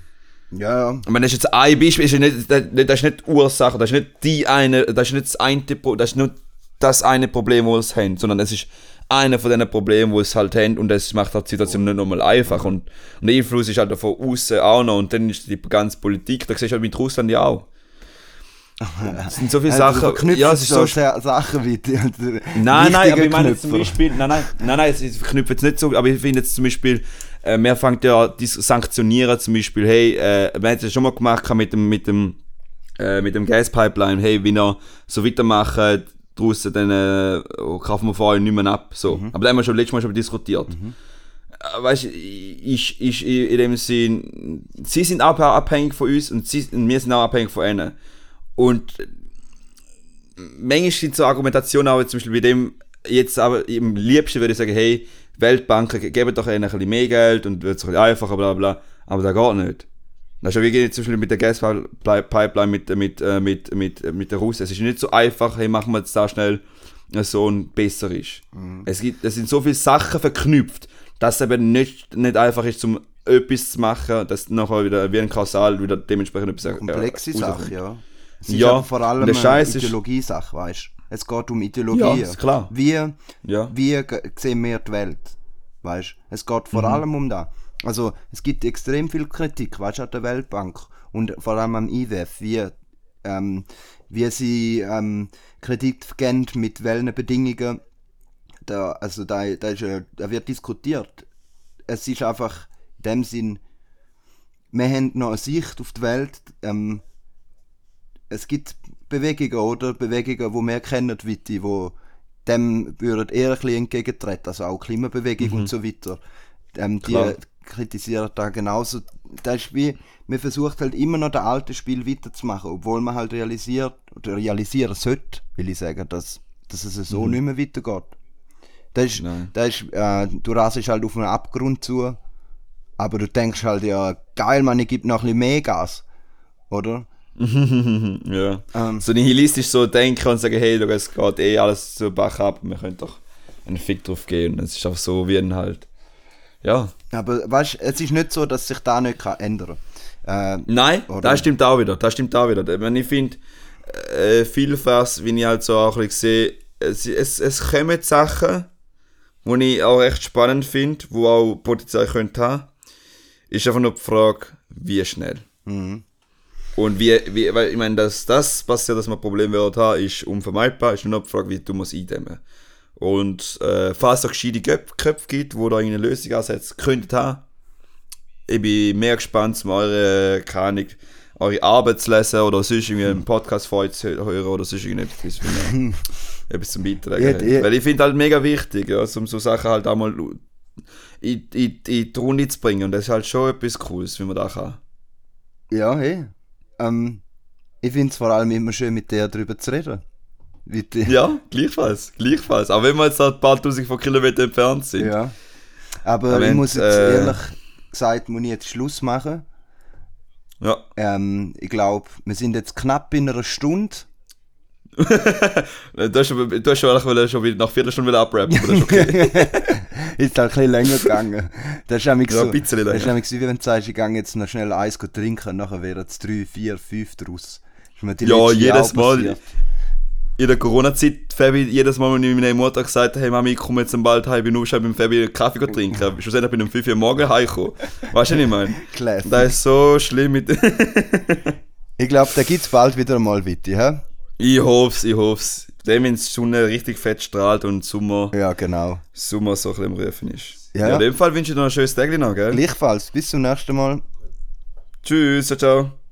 Ja, ja. Ich meine, das ist jetzt ein Beispiel, ist ja nicht, das das ist nicht die Ursache, das ist nicht die eine, das ist nicht das eine, das ist nicht das eine Problem, wo es haben, sondern es ist einer von diesen Problemen, wo es halt haben und das macht halt die Situation nicht nochmal einfach und, und der Einfluss ist halt von außen auch noch und dann ist die ganze Politik, da siehst du halt mit Russland ja auch. *laughs* Es sind so viele Also, Sachen, ja, es ist so Sa- Sachen wie die, die Nein, nein, aber ich meine jetzt zum. Beispiel, nein, nein, nein, nein, ich verknüpfe jetzt nicht so, aber ich finde jetzt zum Beispiel, äh, wir fangen ja dies sanktionieren, zum Beispiel, hey, äh, wir haben es ja schon mal gemacht mit dem, mit dem, äh, mit dem Gaspipeline, hey, wenn ihr so weitermacht, draussen, dann äh, kaufen wir vor allem nicht mehr ab, so. Aber da haben wir schon letztes Mal schon diskutiert. Äh, Weißt du, ich, ich, in dem Sinn, sie sind auch abhängig von uns und, sie, und wir sind auch abhängig von ihnen. Und manchmal sind so Argumentationen auch zum Beispiel bei dem, jetzt aber im liebsten würde ich sagen, hey, Weltbanken ge- geben doch ihnen ein bisschen mehr Geld und wird es ein bisschen einfacher, bla bla, aber das geht nicht. Ist ja wie geht zum Beispiel mit der Gaspipeline mit, mit, äh, mit, mit, mit der Russen. Es ist nicht so einfach, hey, machen wir jetzt da schnell äh, so ein besser ist. Es, gibt, es sind so viele Sachen verknüpft, dass es eben nicht, nicht einfach ist, um etwas zu machen, dass nachher wieder wie ein Kausal wieder dementsprechend etwas äh, komplexe rauskommt. Sache, ja. Es ist Ja, vor allem eine Ideologiesache, weißt du? Es geht um Ideologie. Ja, ist klar. Wie, Ja. wie sehen wir die Welt? Weißt? Es geht vor Mhm. allem um das. Also, es gibt extrem viel Kritik, weißt du, an der Weltbank und vor allem am IWF, wie, ähm, wie sie ähm, Kredit geben, mit welchen Bedingungen. Da, also, da, da, ist, da wird diskutiert. Es ist einfach in dem Sinn, wir haben noch eine Sicht auf die Welt. Ähm, es gibt Bewegungen, oder? Bewegungen, die wir kennen, wie die, wo dem würden eher ein bisschen entgegentreten, also auch Klimabewegung und so weiter. Ähm, die Klar. Kritisieren da genauso. Das ist wie, man versucht halt immer noch das alte Spiel weiterzumachen, obwohl man halt realisiert, oder realisieren sollte, will ich sagen, dass, dass es so nicht mehr weitergeht. Das ist, Nein. das ist, äh, du rasest halt auf einen Abgrund zu, aber du denkst halt, ja, geil, man, ich gebe noch ein bisschen mehr Gas, oder? *laughs* ja. Ähm. so nihilistisch so denken und sagen, hey, es geht eh alles zu Bach ab, wir können doch einen Fick drauf gehen. Es ist auch so wie ein halt. Ja. Aber weißt, es ist nicht so, dass sich da nicht kann ändern kann. Äh, Nein, Oder? das stimmt auch wieder. Das stimmt auch wieder. Ich, meine, ich finde, äh, vielfach, wie ich halt so auch ein bisschen sehe, es, es, es kommen Sachen, die ich auch echt spannend finde, die auch Potenzial könnte haben. Ist einfach nur die Frage, wie schnell. Und wie, wie, weil ich meine, dass das passiert, dass man Probleme wird haben, ist unvermeidbar. Ist nur noch die Frage, wie du musst eindämmen. Und äh, falls es gescheite Köp- Köpfe gibt, die da eine Lösung ansetzen könnten haben, ich bin mehr gespannt, um eure, keine eure Arbeit zu lesen oder sonst irgendwie einen Podcast von euch zu hören oder sonst irgendetwas, *laughs* etwas zum Beitragen Ja, ja. Weil ich finde halt mega wichtig, ja, um so Sachen halt auch mal in, in, in die Runde zu bringen. Und das ist halt schon etwas Cooles, wie man da kann. ja, hey. Ähm, ich finde es vor allem immer schön, mit dir darüber zu reden. Die, Ja, gleichfalls, gleichfalls. Auch wenn wir jetzt halt ein paar tausend von Kilometern entfernt sind. Ja. Aber Aber ich muss jetzt äh, ehrlich gesagt, muss ich jetzt Schluss machen. Ja. Ähm, ich glaube, wir sind jetzt knapp in einer Stunde. *laughs* Du hast, schon- du hast schon, schon wieder nach Viertelstunde wieder abrappen, aber das ist okay. *laughs* ist halt ein bisschen länger gegangen. Das ist nämlich Ja, so, ein bisschen das länger. ist nämlich so, wie wenn du sagst, ich gehe jetzt noch schnell Eis trinken und nachher wären es drei, vier, fünf draus. Ja, jedes Mal. passiert. In der Corona-Zeit, Fabi, jedes Mal, wenn ich meiner Mutter gesagt habe, hey Mami, ich komme jetzt bald heim, ich bin schon mit Fabi einen Kaffee trinken. Schlussendlich bin ich um 5 Uhr morgens heimgekommen. Weißt du, was ich meine? Classic. Das ist so schlimm mit. *laughs* Ich glaube, da gibt es bald wieder mal Witte, hä? ich hoffe ich hoffe Dem, wenn die Sonne richtig fett strahlt und Sommer, Ja, genau. Sommer so ein bisschen im Rufen ist. Ja. Ja, in dem Fall wünsche ich dir noch ein schönes Tag noch, gell? Gleichfalls. Bis zum nächsten Mal. Tschüss, ciao, ciao.